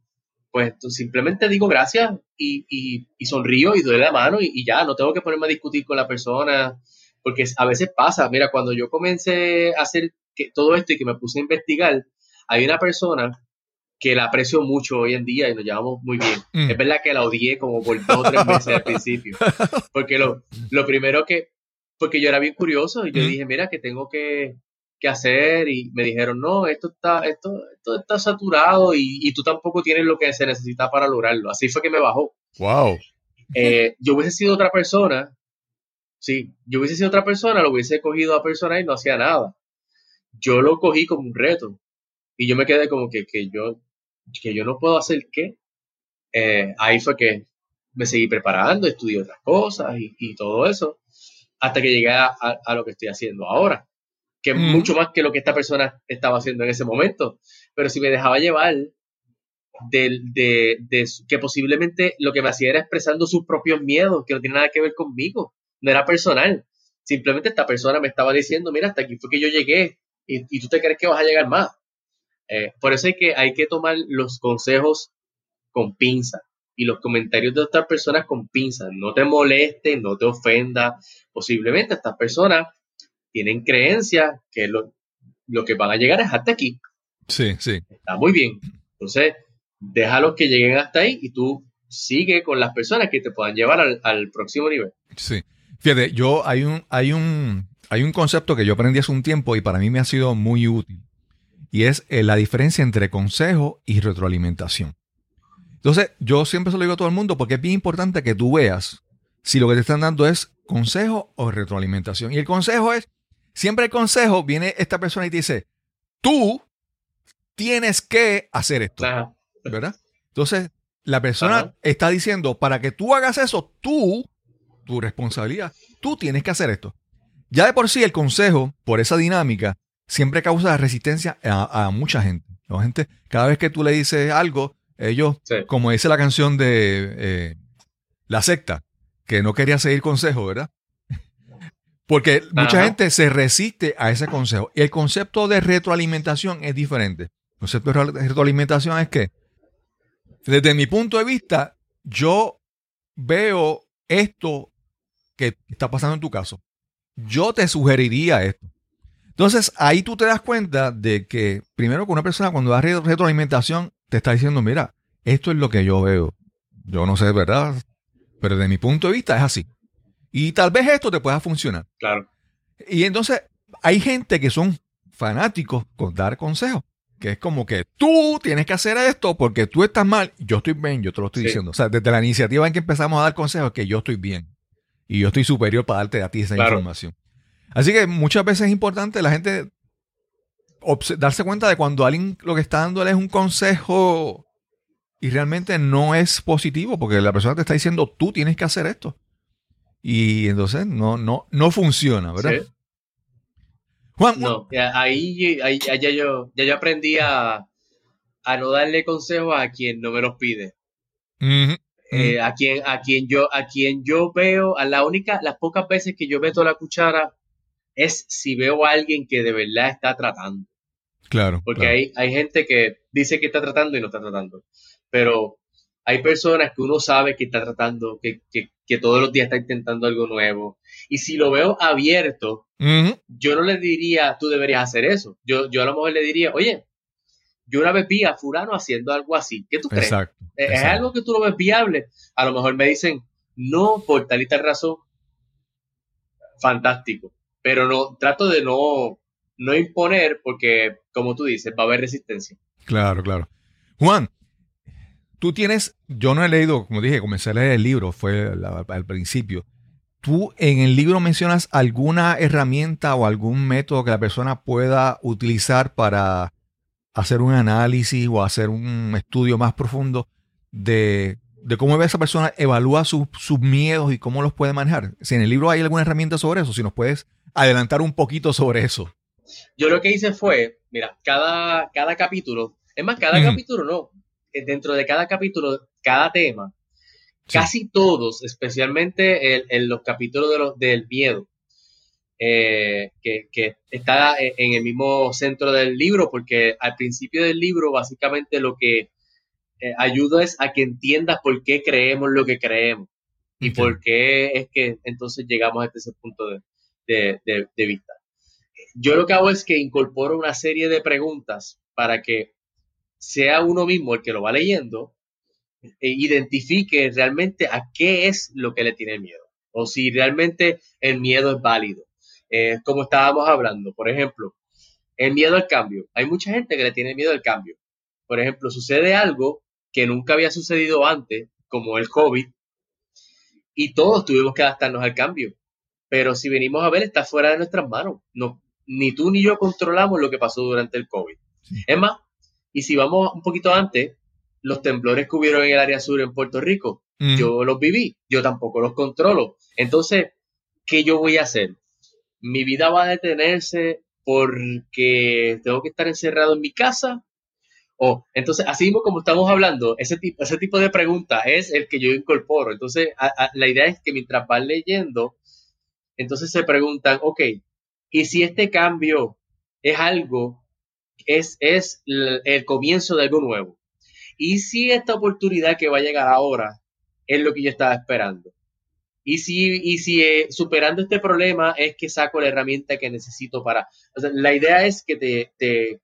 pues simplemente digo gracias y, sonrío y doy la mano y, y, ya, no tengo que ponerme a discutir con la persona, porque a veces pasa, mira, cuando yo comencé a hacer que, todo esto y que me puse a investigar, hay una persona que la aprecio mucho hoy en día y nos llevamos muy bien. Mm. Es verdad que la odié como por dos o tres meses al principio, porque lo, lo primero que, porque yo era bien curioso y yo dije, mira, que tengo que, que, hacer y me dijeron, no, esto está, esto, esto está saturado y, y, tú tampoco tienes lo que se necesita para lograrlo. Así fue que me bajó. Wow. Eh, yo hubiese sido otra persona, sí, yo hubiese sido otra persona, lo hubiese cogido a persona y no hacía nada. Yo lo cogí como un reto y yo me quedé como que, que yo, que yo no puedo hacer qué. Eh, ahí fue que me seguí preparando, estudié otras cosas y, y todo eso hasta que llegué a, a, lo que estoy haciendo ahora, que es mucho más que lo que esta persona estaba haciendo en ese momento. Pero si me dejaba llevar de, de, de, que posiblemente lo que me hacía era expresando sus propios miedos, que no tiene nada que ver conmigo, no era personal. Simplemente esta persona me estaba diciendo, mira, hasta aquí fue que yo llegué y, y tú te crees que vas a llegar más. Eh, por eso hay que, hay que tomar los consejos con pinza y los comentarios de otras personas con pinzas. No te moleste, no te ofenda. Posiblemente estas personas tienen creencias que lo, que van a llegar es hasta aquí. Sí, sí. Está muy bien. Entonces, déjalos que lleguen hasta ahí y tú sigue con las personas que te puedan llevar al, próximo nivel. Sí. Fíjate, yo hay un, hay un, hay un concepto que yo aprendí hace un tiempo y para mí me ha sido muy útil. Y es eh, la diferencia entre consejo y retroalimentación. Entonces, yo siempre se lo digo a todo el mundo porque es bien importante que tú veas si lo que te están dando es consejo o retroalimentación. Y el consejo es, siempre el consejo viene esta persona y te dice, tú tienes que hacer esto. ¿Verdad? Entonces, la persona está diciendo, para que tú hagas eso, tú, tu responsabilidad, tú tienes que hacer esto. Ya de por sí el consejo, por esa dinámica, siempre causa resistencia a, mucha gente. La gente, cada vez que tú le dices algo, ellos, como dice la canción de eh, La secta, que no quería seguir consejo, ¿verdad? Porque mucha gente se resiste a ese consejo. Y el concepto de retroalimentación es diferente. El concepto de retroalimentación es que, desde mi punto de vista, yo veo esto que está pasando en tu caso. Yo te sugeriría esto. Entonces, ahí tú te das cuenta de que, primero, que una persona cuando da retroalimentación te está diciendo, mira, esto es lo que yo veo. Yo no sé, ¿verdad? Pero desde mi punto de vista es así. Y tal vez esto te pueda funcionar. Claro. Y entonces hay gente que son fanáticos con dar consejos. Que es como que tú tienes que hacer esto porque tú estás mal. Yo estoy bien, yo te lo estoy diciendo. O sea, desde la iniciativa en que empezamos a dar consejos, que yo estoy bien. Y yo estoy superior para darte a ti esa información. Así que muchas veces es importante la gente darse cuenta de cuando alguien lo que está dando es un consejo y realmente no es positivo porque la persona te está diciendo tú tienes que hacer esto. Y entonces no, no, no funciona, ¿verdad? Juan. No, ahí, ya, yo, ya yo aprendí a, no darle consejos a quien no me los pide. Eh, a, quien, a, quien yo, a quien yo veo, a la única, las pocas veces que yo meto la cuchara es si veo a alguien que de verdad está tratando. Claro. Porque Hay, hay gente que dice que está tratando y no está tratando pero hay personas que uno sabe que está tratando, que, todos los días está intentando algo nuevo. Y si lo veo abierto, yo no le diría, tú deberías hacer eso. Yo, yo a lo mejor le diría, oye, yo una vez vi a fulano haciendo algo así. ¿Qué tú crees? ¿Es algo que tú lo ves viable? A lo mejor me dicen, no, por tal y tal razón. Fantástico. Pero no, trato de no, no imponer porque, como tú dices, va a haber resistencia. Claro, claro. Juan, Tú tienes, yo no he leído, como dije, comencé a leer el libro, fue al principio. ¿Tú en el libro mencionas alguna herramienta o algún método que la persona pueda utilizar para hacer un análisis o hacer un estudio más profundo de, cómo esa persona evalúa sus miedos y cómo los puede manejar. Si en el libro hay alguna herramienta sobre eso, si nos puedes adelantar un poquito sobre eso. Yo lo que hice fue, mira, cada, cada capítulo, es más, cada capítulo no, eh, dentro de cada capítulo, cada tema, casi todos, especialmente en, los capítulos de los, del miedo, eh, que, está en el mismo centro del libro, porque al principio del libro básicamente lo que eh, ayuda es a que entiendas por qué creemos lo que creemos y por qué es que entonces llegamos a ese punto de, vista. Yo lo que hago es que incorporo una serie de preguntas para que sea uno mismo el que lo va leyendo e identifique realmente a qué es lo que le tiene miedo o si realmente el miedo es válido. Eh, como estábamos hablando, por ejemplo, el miedo al cambio. Hay mucha gente que le tiene miedo al cambio. Por ejemplo, sucede algo que nunca había sucedido antes, como el COVID, y todos tuvimos que adaptarnos al cambio. Pero si venimos a ver, está fuera de nuestras manos. No, ni tú ni yo controlamos lo que pasó durante el COVID. Es más, y si vamos un poquito antes, los temblores que hubieron en el área sur en Puerto Rico, yo los viví, yo tampoco los controlo. Entonces, ¿qué yo voy a hacer? mi vida va a detenerse porque tengo que estar encerrado en mi casa. O, entonces, así mismo como estamos hablando, ese tipo, ese tipo de pregunta es el que yo incorporo. Entonces, la idea es que mientras van leyendo, entonces se preguntan, ok, ¿y si este cambio es algo, es, es el comienzo de algo nuevo? ¿Y si esta oportunidad que va a llegar ahora es lo que yo estaba esperando? Y si, y si eh, superando este problema es que saco la herramienta que necesito para... la idea es que te... te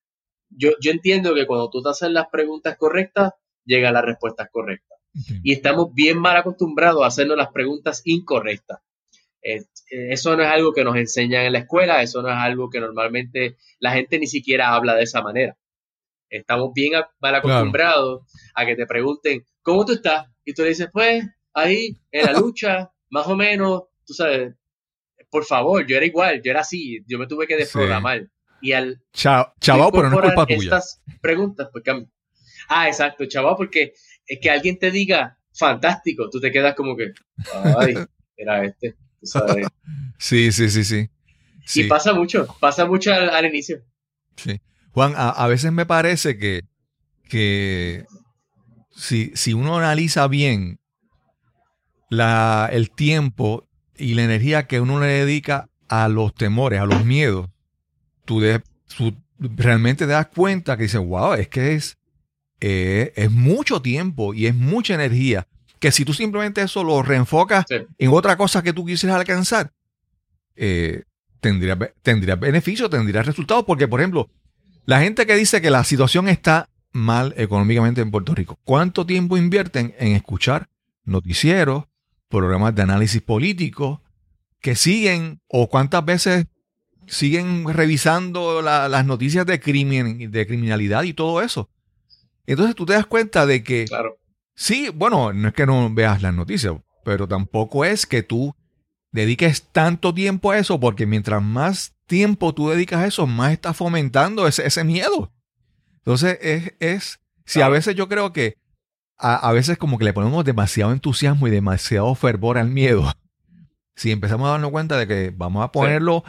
yo, yo entiendo que cuando tú te haces las preguntas correctas, llegan las respuestas correctas. Y estamos bien mal acostumbrados a hacernos las preguntas incorrectas. Eh, eso no es algo que nos enseñan en la escuela, eso no es algo que normalmente la gente ni siquiera habla de esa manera. Estamos bien mal acostumbrados a que te pregunten, ¿cómo tú estás? Y tú le dices, pues, ahí, en la lucha, más o menos, tú sabes, por favor, yo era igual, yo era así, yo me tuve que desprogramar. Y al. chaval, pero no es culpa tuya. Estas preguntas, pues Ah, exacto, chaval, porque es que alguien te diga fantástico, tú te quedas como que, ay, era este, sabes. sí, sí, sí, sí. Y pasa mucho, pasa mucho al, inicio. Sí. Juan, a, veces me parece que, que si, si uno analiza bien la, el tiempo y la energía que uno le dedica a los temores, a los miedos, tú, realmente te das cuenta que dices, wow, es que es, eh, es mucho tiempo y es mucha energía. Que si tú simplemente eso lo reenfocas en otra cosa que tú quisieras alcanzar, eh, tendría, tendría beneficio, tendría resultados. Porque, por ejemplo, la gente que dice que la situación está mal económicamente en Puerto Rico, ¿cuánto tiempo invierten en escuchar noticieros, programas de análisis político que siguen o cuántas veces siguen revisando las noticias de crimen, de criminalidad y todo eso. Entonces tú te das cuenta de que sí, bueno, no es que no veas las noticias, pero tampoco es que tú dediques tanto tiempo a eso, porque mientras más tiempo tú dedicas a eso, más estás fomentando ese, ese miedo. Entonces es, es si a veces yo creo que a, veces como que le ponemos demasiado entusiasmo y demasiado fervor al miedo. Si empezamos a darnos cuenta de que vamos a ponerlo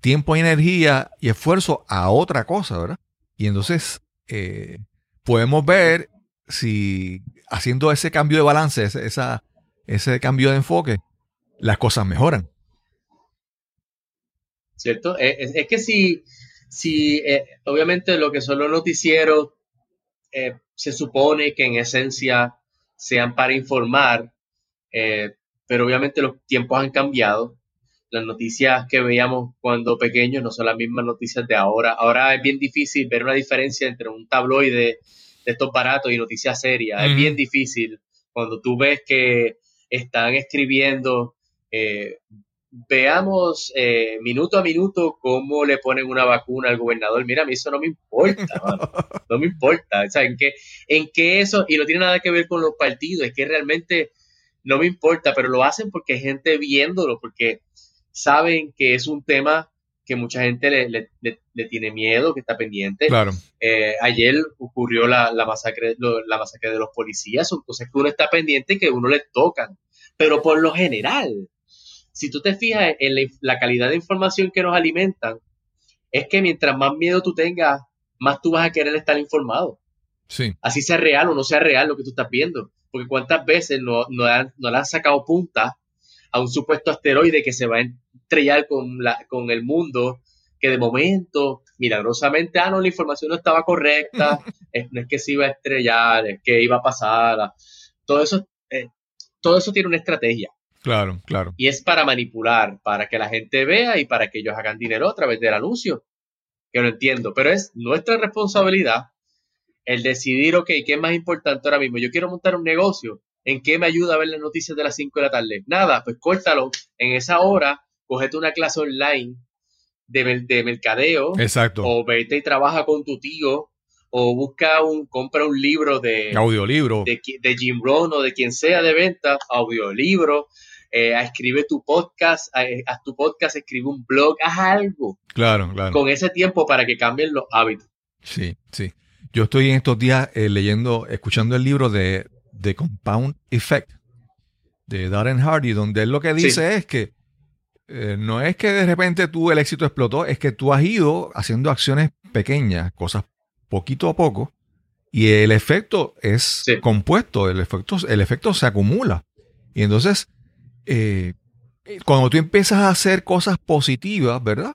tiempo, energía y esfuerzo a otra cosa, ¿verdad? Y entonces eh, podemos ver si haciendo ese cambio de balance, ese, esa, ese cambio de enfoque, las cosas mejoran. ¿Cierto? Eh, es, que si, si eh, obviamente lo que son los noticieros se supone que en esencia sean para informar, eh, pero obviamente los tiempos han cambiado. Las noticias que veíamos cuando pequeños no son las mismas noticias de ahora. Ahora es bien difícil ver una diferencia entre un tabloide de estos baratos y noticias serias. Es bien difícil cuando tú ves que están escribiendo eh, veamos eh, minuto a minuto cómo le ponen una vacuna al gobernador. Mira, a mí eso no me importa, no me importa. O sea, en qué, en qué eso, y no tiene nada que ver con los partidos, es que realmente no me importa, pero lo hacen porque hay gente viéndolo, porque saben que es un tema que mucha gente le, le, tiene miedo, que está pendiente. Claro. Eh, ayer ocurrió la, masacre, la masacre de los policías, son cosas que uno está pendiente y que uno le tocan. Pero por lo general, si tú te fijas en la, calidad de información que nos alimentan, es que mientras más miedo tú tengas, más tú vas a querer estar informado. Sí. Así sea real o no sea real lo que tú estás viendo. Porque cuántas veces no, no, no le han sacado punta a un supuesto asteroide que se va a estrellar con, la, con el mundo, que de momento, milagrosamente, ah, no, la información no estaba correcta, no es que se iba a estrellar, es que iba a pasar. Todo eso, eh, todo eso tiene una estrategia. Claro, claro. Y es para manipular, para que la gente vea y para que ellos hagan dinero a través del anuncio. Que no entiendo, pero es nuestra responsabilidad el decidir, ok, ¿qué es más importante ahora mismo? Yo quiero montar un negocio. ¿En qué me ayuda a ver las noticias de las 5 de la tarde? Nada, pues córtalo. En esa hora, cógete una clase online de, de mercadeo. Exacto. O vete y trabaja con tu tío. O busca un, compra un libro de... Audiolibro. De, de Jim Rohn o de quien sea de venta. Audiolibro eh, escribe tu podcast, haz tu podcast, escribe un blog, haz algo. Claro, claro. Con ese tiempo para que cambien los hábitos. Sí, sí. Yo estoy en estos días eh, leyendo, escuchando el libro de The Compound Effect de Darren Hardy, donde él lo que dice es que eh, no es que de repente tú el éxito explotó, es que tú has ido haciendo acciones pequeñas, cosas poquito a poco, y el efecto es compuesto, el efecto, el efecto se acumula. Y entonces eh, cuando tú empiezas a hacer cosas positivas, ¿verdad?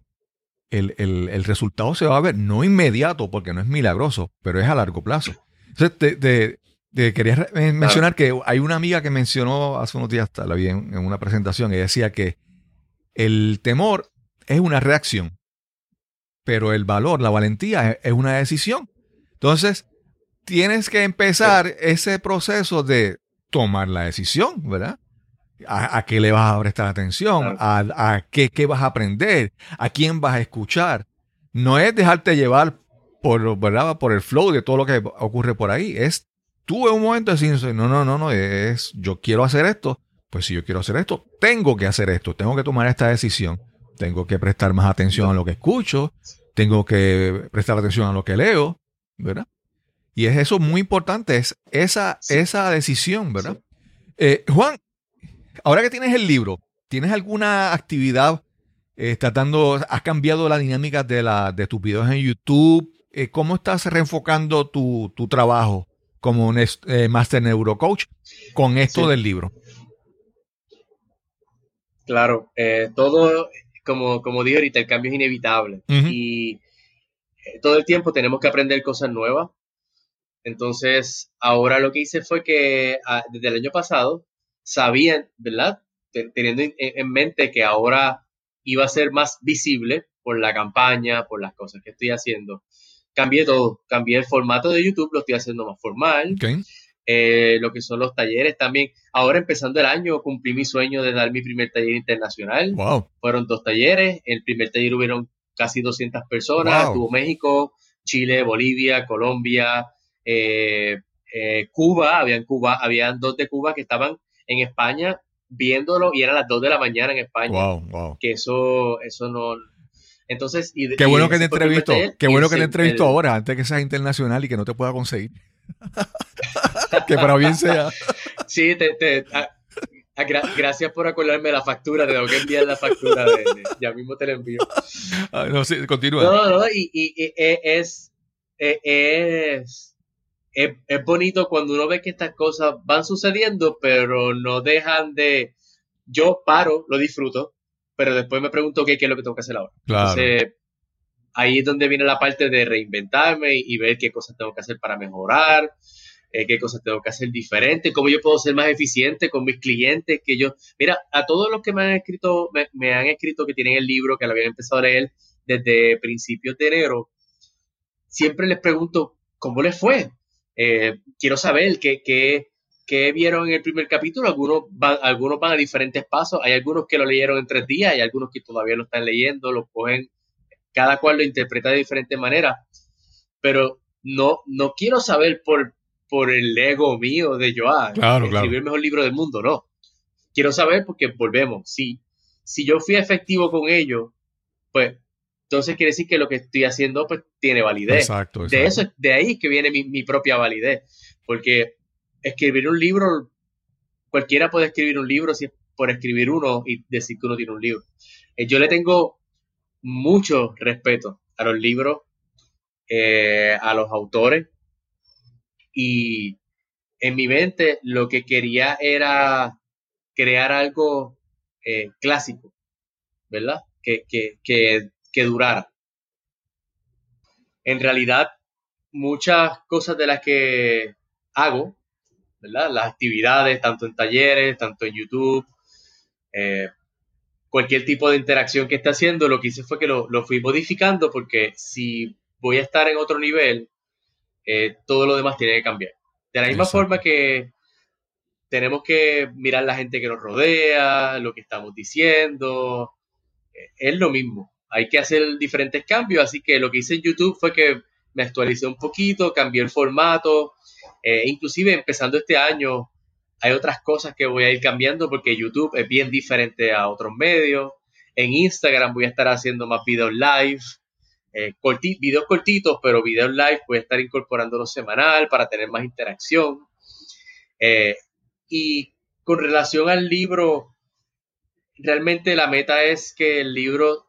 El, resultado se va a ver, no inmediato, porque no es milagroso, pero es a largo plazo. Entonces, te, quería mencionar que hay una amiga que mencionó hace unos días, la vi en, una presentación, y decía que el temor es una reacción, pero el valor, la valentía es, una decisión. Entonces, tienes que empezar ese proceso de tomar la decisión, ¿verdad? a, qué le vas a prestar atención, a, qué, vas a aprender, a quién vas a escuchar. No es dejarte llevar por, ¿verdad? por el flow de todo lo que ocurre por ahí. Es tú en un momento decir, no, no, no, no, es yo quiero hacer esto. Pues si yo quiero hacer esto, tengo que hacer esto, tengo que tomar esta decisión, tengo que prestar más atención a lo que escucho, tengo que prestar atención a lo que leo, ¿verdad? Y es eso muy importante, es esa, esa decisión, ¿verdad? Eh, Juan, Ahora que tienes el libro, ¿tienes alguna actividad eh, tratando, has cambiado la dinámica de, la, de tus videos en YouTube? Eh, ¿Cómo estás reenfocando tu, trabajo como un Master Neurocoach con esto del libro? Claro, todo, como, como dije ahorita, el cambio es inevitable y todo el tiempo tenemos que aprender cosas nuevas. Entonces, ahora lo que hice fue que ah, desde el año pasado sabían, ¿verdad? Teniendo en mente que ahora iba a ser más visible por la campaña, por las cosas que estoy haciendo. Cambié todo, cambié el formato de YouTube, lo estoy haciendo más formal. Eh, lo que son los talleres también. Ahora empezando el año cumplí mi sueño de dar mi primer taller internacional. Fueron dos talleres. El primer taller hubieron casi 200 personas. Tuvo México, Chile, Bolivia, Colombia, eh, eh, Cuba. Habían Cuba, habían dos de Cuba que estaban en España viéndolo y eran las 2 de la mañana en España. Wow, wow. Que eso, eso no. Entonces, y, qué bueno que te entrevisto, qué bueno que te entrevisto ahora, antes que seas internacional y que no te pueda conseguir. que para bien sea. Sí, te, gracias por acordarme de la factura, tengo que enviar la factura, ya mismo te la envío. Ah, no, sí, continúa. No, no, y, y, e, es, e, es es, bonito cuando uno ve que estas cosas van sucediendo, pero no dejan de... Yo paro, lo disfruto, pero después me pregunto qué, qué es lo que tengo que hacer ahora. Entonces, ahí es donde viene la parte de reinventarme y, ver qué cosas tengo que hacer para mejorar, eh, qué cosas tengo que hacer diferente, cómo yo puedo ser más eficiente con mis clientes, que yo, mira, a todos los que me han escrito, me, me han escrito que tienen el libro, que lo habían empezado a leer desde principios de enero, siempre les pregunto, ¿cómo les fue? Eh, quiero saber qué, qué, vieron en el primer capítulo. Algunos van, algunos van a diferentes pasos. Hay algunos que lo leyeron en tres días, hay algunos que todavía lo están leyendo, lo cogen, cada cual lo interpreta de diferente manera. Pero no, no quiero saber por, por el ego mío de yo, ah, escribir el mejor libro del mundo, no. Quiero saber porque volvemos. Si, si yo fui efectivo con ellos, pues entonces quiere decir que lo que estoy haciendo pues tiene validez. Exacto, De eso, de ahí es que viene mi, propia validez, porque escribir un libro, cualquiera puede escribir un libro si es por escribir uno y decir que uno tiene un libro. Eh, yo le tengo mucho respeto a los libros, eh, a los autores, y en mi mente lo que quería era crear algo eh, clásico, ¿verdad? Que, que, durara. En realidad, muchas cosas de las que hago, ¿verdad? Las actividades, tanto en talleres, tanto en YouTube, eh, cualquier tipo de interacción que esté haciendo, lo que hice fue que lo, fui modificando porque si voy a estar en otro nivel, eh, todo lo demás tiene que cambiar. De la misma forma que tenemos que mirar la gente que nos rodea, lo que estamos diciendo. Eh, es lo mismo. Hay que hacer diferentes cambios. Así que lo que hice en YouTube fue que me actualicé un poquito, cambié el formato. Eh, inclusive empezando este año, hay otras cosas que voy a ir cambiando porque YouTube es bien diferente a otros medios. En Instagram voy a estar haciendo más videos live. Eh, videos cortitos, pero videos live voy a estar incorporándolos semanal para tener más interacción. Eh, y con relación al libro, realmente la meta es que el libro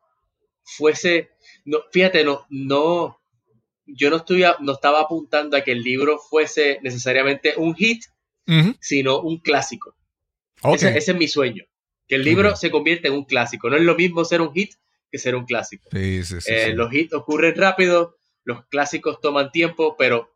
fuese, no, fíjate, no, no, yo no, estoy, no estaba apuntando a que el libro fuese necesariamente un hit, sino un clásico. Ese, es mi sueño, que el libro se convierta en un clásico. No es lo mismo ser un hit que ser un clásico. Eh, los hits ocurren rápido, los clásicos toman tiempo, pero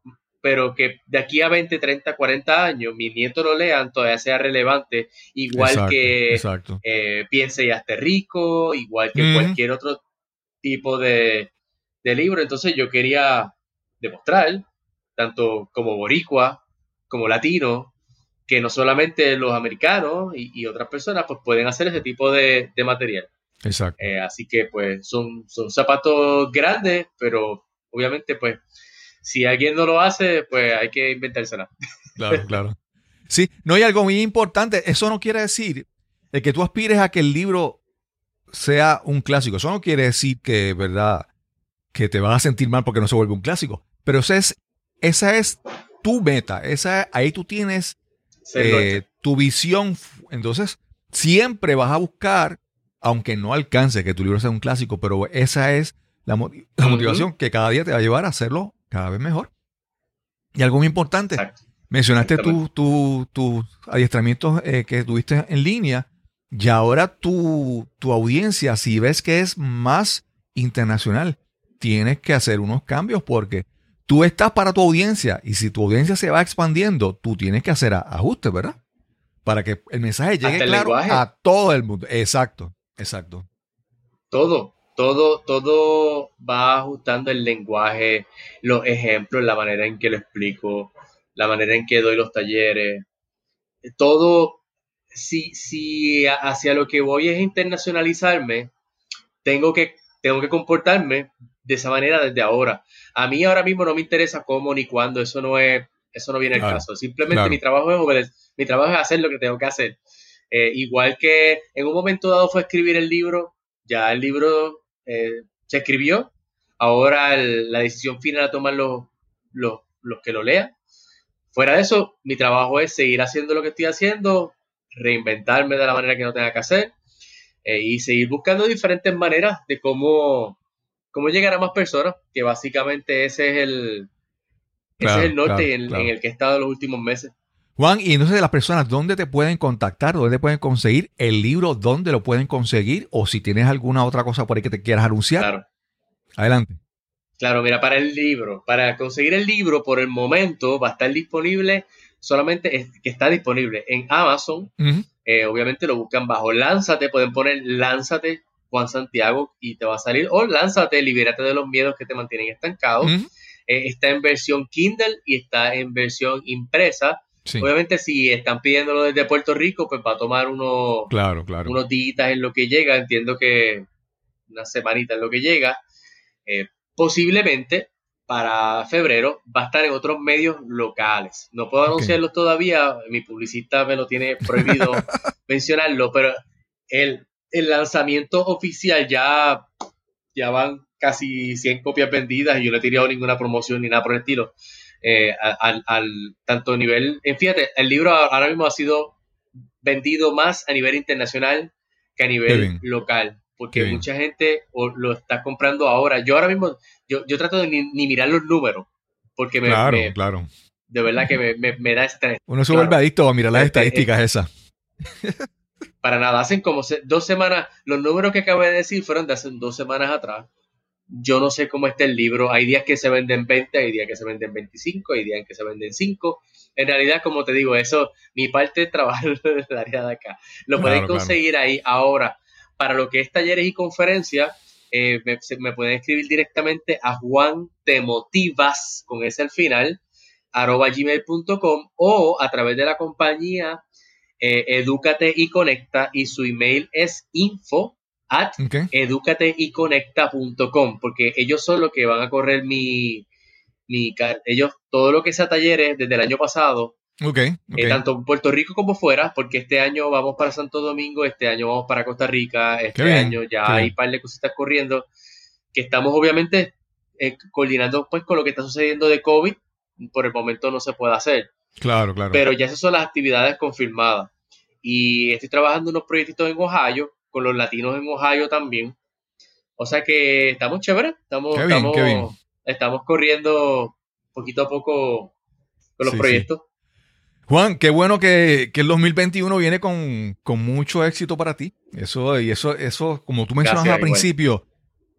pero que de aquí a 20, 30, 40 años mi nieto lo lean, todavía sea relevante, igual que eh, Piense y hazte rico, igual que cualquier otro tipo de, libro. Entonces yo quería demostrar, tanto como boricua, como latino, que no solamente los americanos y, otras personas pues pueden hacer ese tipo de, material. Exacto. Eh, así que pues son, son zapatos grandes, pero obviamente pues si alguien no lo hace, pues hay que inventársela. Claro, claro. Sí, no hay algo muy importante. Eso no quiere decir que tú aspires a que el libro sea un clásico. Eso no quiere decir que, ¿verdad? Que te vas a sentir mal porque no se vuelve un clásico. Pero esa es, esa es tu meta. Esa, ahí tú tienes eh, tu visión. Entonces, siempre vas a buscar, aunque no alcance que tu libro sea un clásico, pero esa es la, motivación que cada día te va a llevar a hacerlo cada vez mejor. Y algo muy importante, mencionaste tus tu, adiestramientos eh, que tuviste en línea y ahora tu, tu audiencia, si ves que es más internacional, tienes que hacer unos cambios porque tú estás para tu audiencia y si tu audiencia se va expandiendo, tú tienes que hacer ajustes, ¿verdad? Para que el mensaje llegue claro a todo el mundo. Exacto, exacto. Todo, todo, todo va ajustando el lenguaje, los ejemplos, la manera en que lo explico, la manera en que doy los talleres. Todo, si, si hacia lo que voy es internacionalizarme, tengo que, tengo que comportarme de esa manera desde ahora. A mí ahora mismo no me interesa cómo ni cuándo, eso no es, eso no viene al caso. Simplemente mi trabajo es mi trabajo es hacer lo que tengo que hacer. Eh, igual que en un momento dado fue escribir el libro, ya el libro eh, se escribió, ahora la decisión final la toman los, los, que lo lean. Fuera de eso, mi trabajo es seguir haciendo lo que estoy haciendo, reinventarme de la manera que no tenga que hacer eh, y seguir buscando diferentes maneras de cómo, cómo llegar a más personas, que básicamente ese es el, ese es el norte en, en, el que he estado los últimos meses. Juan, y entonces las personas, ¿dónde te pueden contactar? ¿Dónde pueden conseguir el libro? ¿Dónde lo pueden conseguir? O si tienes alguna otra cosa por ahí que te quieras anunciar. Claro. Adelante. Claro, mira, para el libro, para conseguir el libro por el momento va a estar disponible, solamente que está disponible en Amazon. Eh, obviamente lo buscan bajo Lánzate, pueden poner Lánzate Juan Santiago y te va a salir, o Lánzate, libérate de los miedos que te mantienen estancado. Eh, está en versión Kindle y está en versión impresa. Obviamente, si están pidiéndolo desde Puerto Rico, pues va a tomar unos, claro, claro. unos días en lo que llega. Entiendo que una semanita en lo que llega. Eh, posiblemente para febrero va a estar en otros medios locales. No puedo anunciarlo todavía, mi publicista me lo tiene prohibido mencionarlo, pero el, el lanzamiento oficial ya, ya van casi 100 copias vendidas y yo no he tirado ninguna promoción ni nada por el estilo. Eh, al, tanto nivel, en fíjate, el libro ahora mismo ha sido vendido más a nivel internacional que a nivel local, porque mucha gente lo está comprando ahora. Yo ahora mismo, yo, yo trato de ni, mirar los números, porque me, claro, claro. de verdad que me, me, da estrés. Uno se vuelve adicto a mirar las este, estadísticas eh, esas. Para nada, hacen como dos semanas, los números que acabé de decir fueron de hace dos semanas atrás. Yo no sé cómo está el libro. Hay días que se venden 20, hay días que se venden 25, hay días que se venden 5. En realidad, como te digo, eso, mi parte de trabajo es la área de acá. Lo pueden conseguir ahí. Ahora, para lo que es talleres y conferencias, eh, me, pueden escribir directamente a Juan Te Motivas, con ese al final, arroba gmail.com o a través de la compañía eh, Edúcate y Conecta y su email es info at educateyconecta.com porque ellos son los que van a correr mi, mi ellos todo lo que sea talleres desde el año pasado okay, eh, tanto en Puerto Rico como fuera porque este año vamos para Santo Domingo este año vamos para Costa Rica este año ya hay par de cositas corriendo que estamos obviamente eh, coordinando pues con lo que está sucediendo de COVID por el momento no se puede hacer. Claro claro. Pero ya esas son las actividades confirmadas. Y estoy trabajando unos proyectos en Ohio con los latinos en Ohio también. O sea que estamos chéveres, estamos, estamos, corriendo poquito a poco con los proyectos. Juan, qué bueno que, el 2021 viene con, mucho éxito para ti. Eso, y eso, eso, como tú mencionas al principio,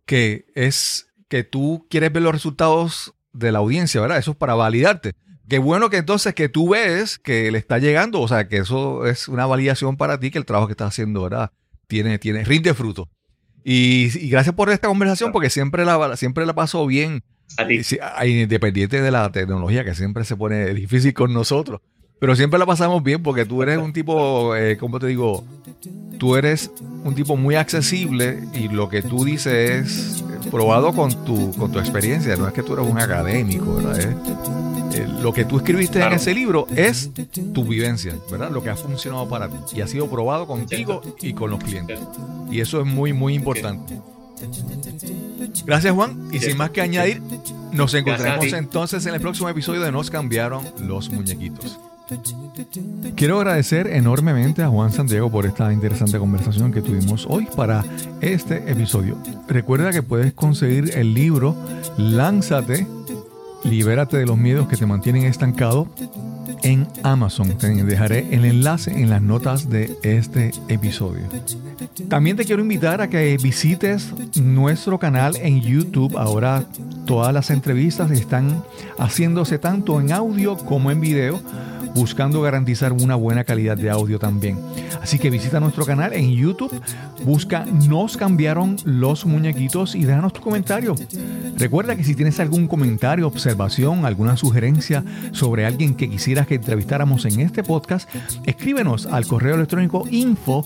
que es que tú quieres ver los resultados de la audiencia, ¿verdad? Eso es para validarte. Qué bueno que entonces que tú ves que le está llegando, o sea, que eso es una validación para ti, que el trabajo que estás haciendo, ¿verdad? Tiene, tiene, rinde fruto. Y, gracias por esta conversación, porque siempre la, siempre la paso bien. Independiente de la tecnología, que siempre se pone difícil con nosotros. Pero siempre la pasamos bien porque tú eres un tipo, eh, ¿cómo te digo? Tú eres un tipo muy accesible y lo que tú dices es probado con tu, con tu experiencia. No es que tú eres un académico, ¿verdad? Eh, lo que tú escribiste en ese libro es tu vivencia, ¿verdad? Lo que ha funcionado para ti y ha sido probado contigo y con los clientes. Y eso es muy, muy importante. Gracias Juan. Y sin más que añadir, nos encontraremos entonces en el próximo episodio de Nos cambiaron los muñequitos. Quiero agradecer enormemente a Juan Santiago por esta interesante conversación que tuvimos hoy para este episodio. Recuerda que puedes conseguir el libro Lánzate, libérate de los miedos que te mantienen estancado en Amazon. Te dejaré el enlace en las notas de este episodio. También te quiero invitar a que visites nuestro canal en YouTube. Ahora todas las entrevistas están haciéndose tanto en audio como en video buscando garantizar una buena calidad de audio también. Así que visita nuestro canal en YouTube, busca Nos cambiaron los muñequitos y déjanos tu comentario. Recuerda que si tienes algún comentario, observación, alguna sugerencia sobre alguien que quisieras que entrevistáramos en este podcast, escríbenos al correo electrónico info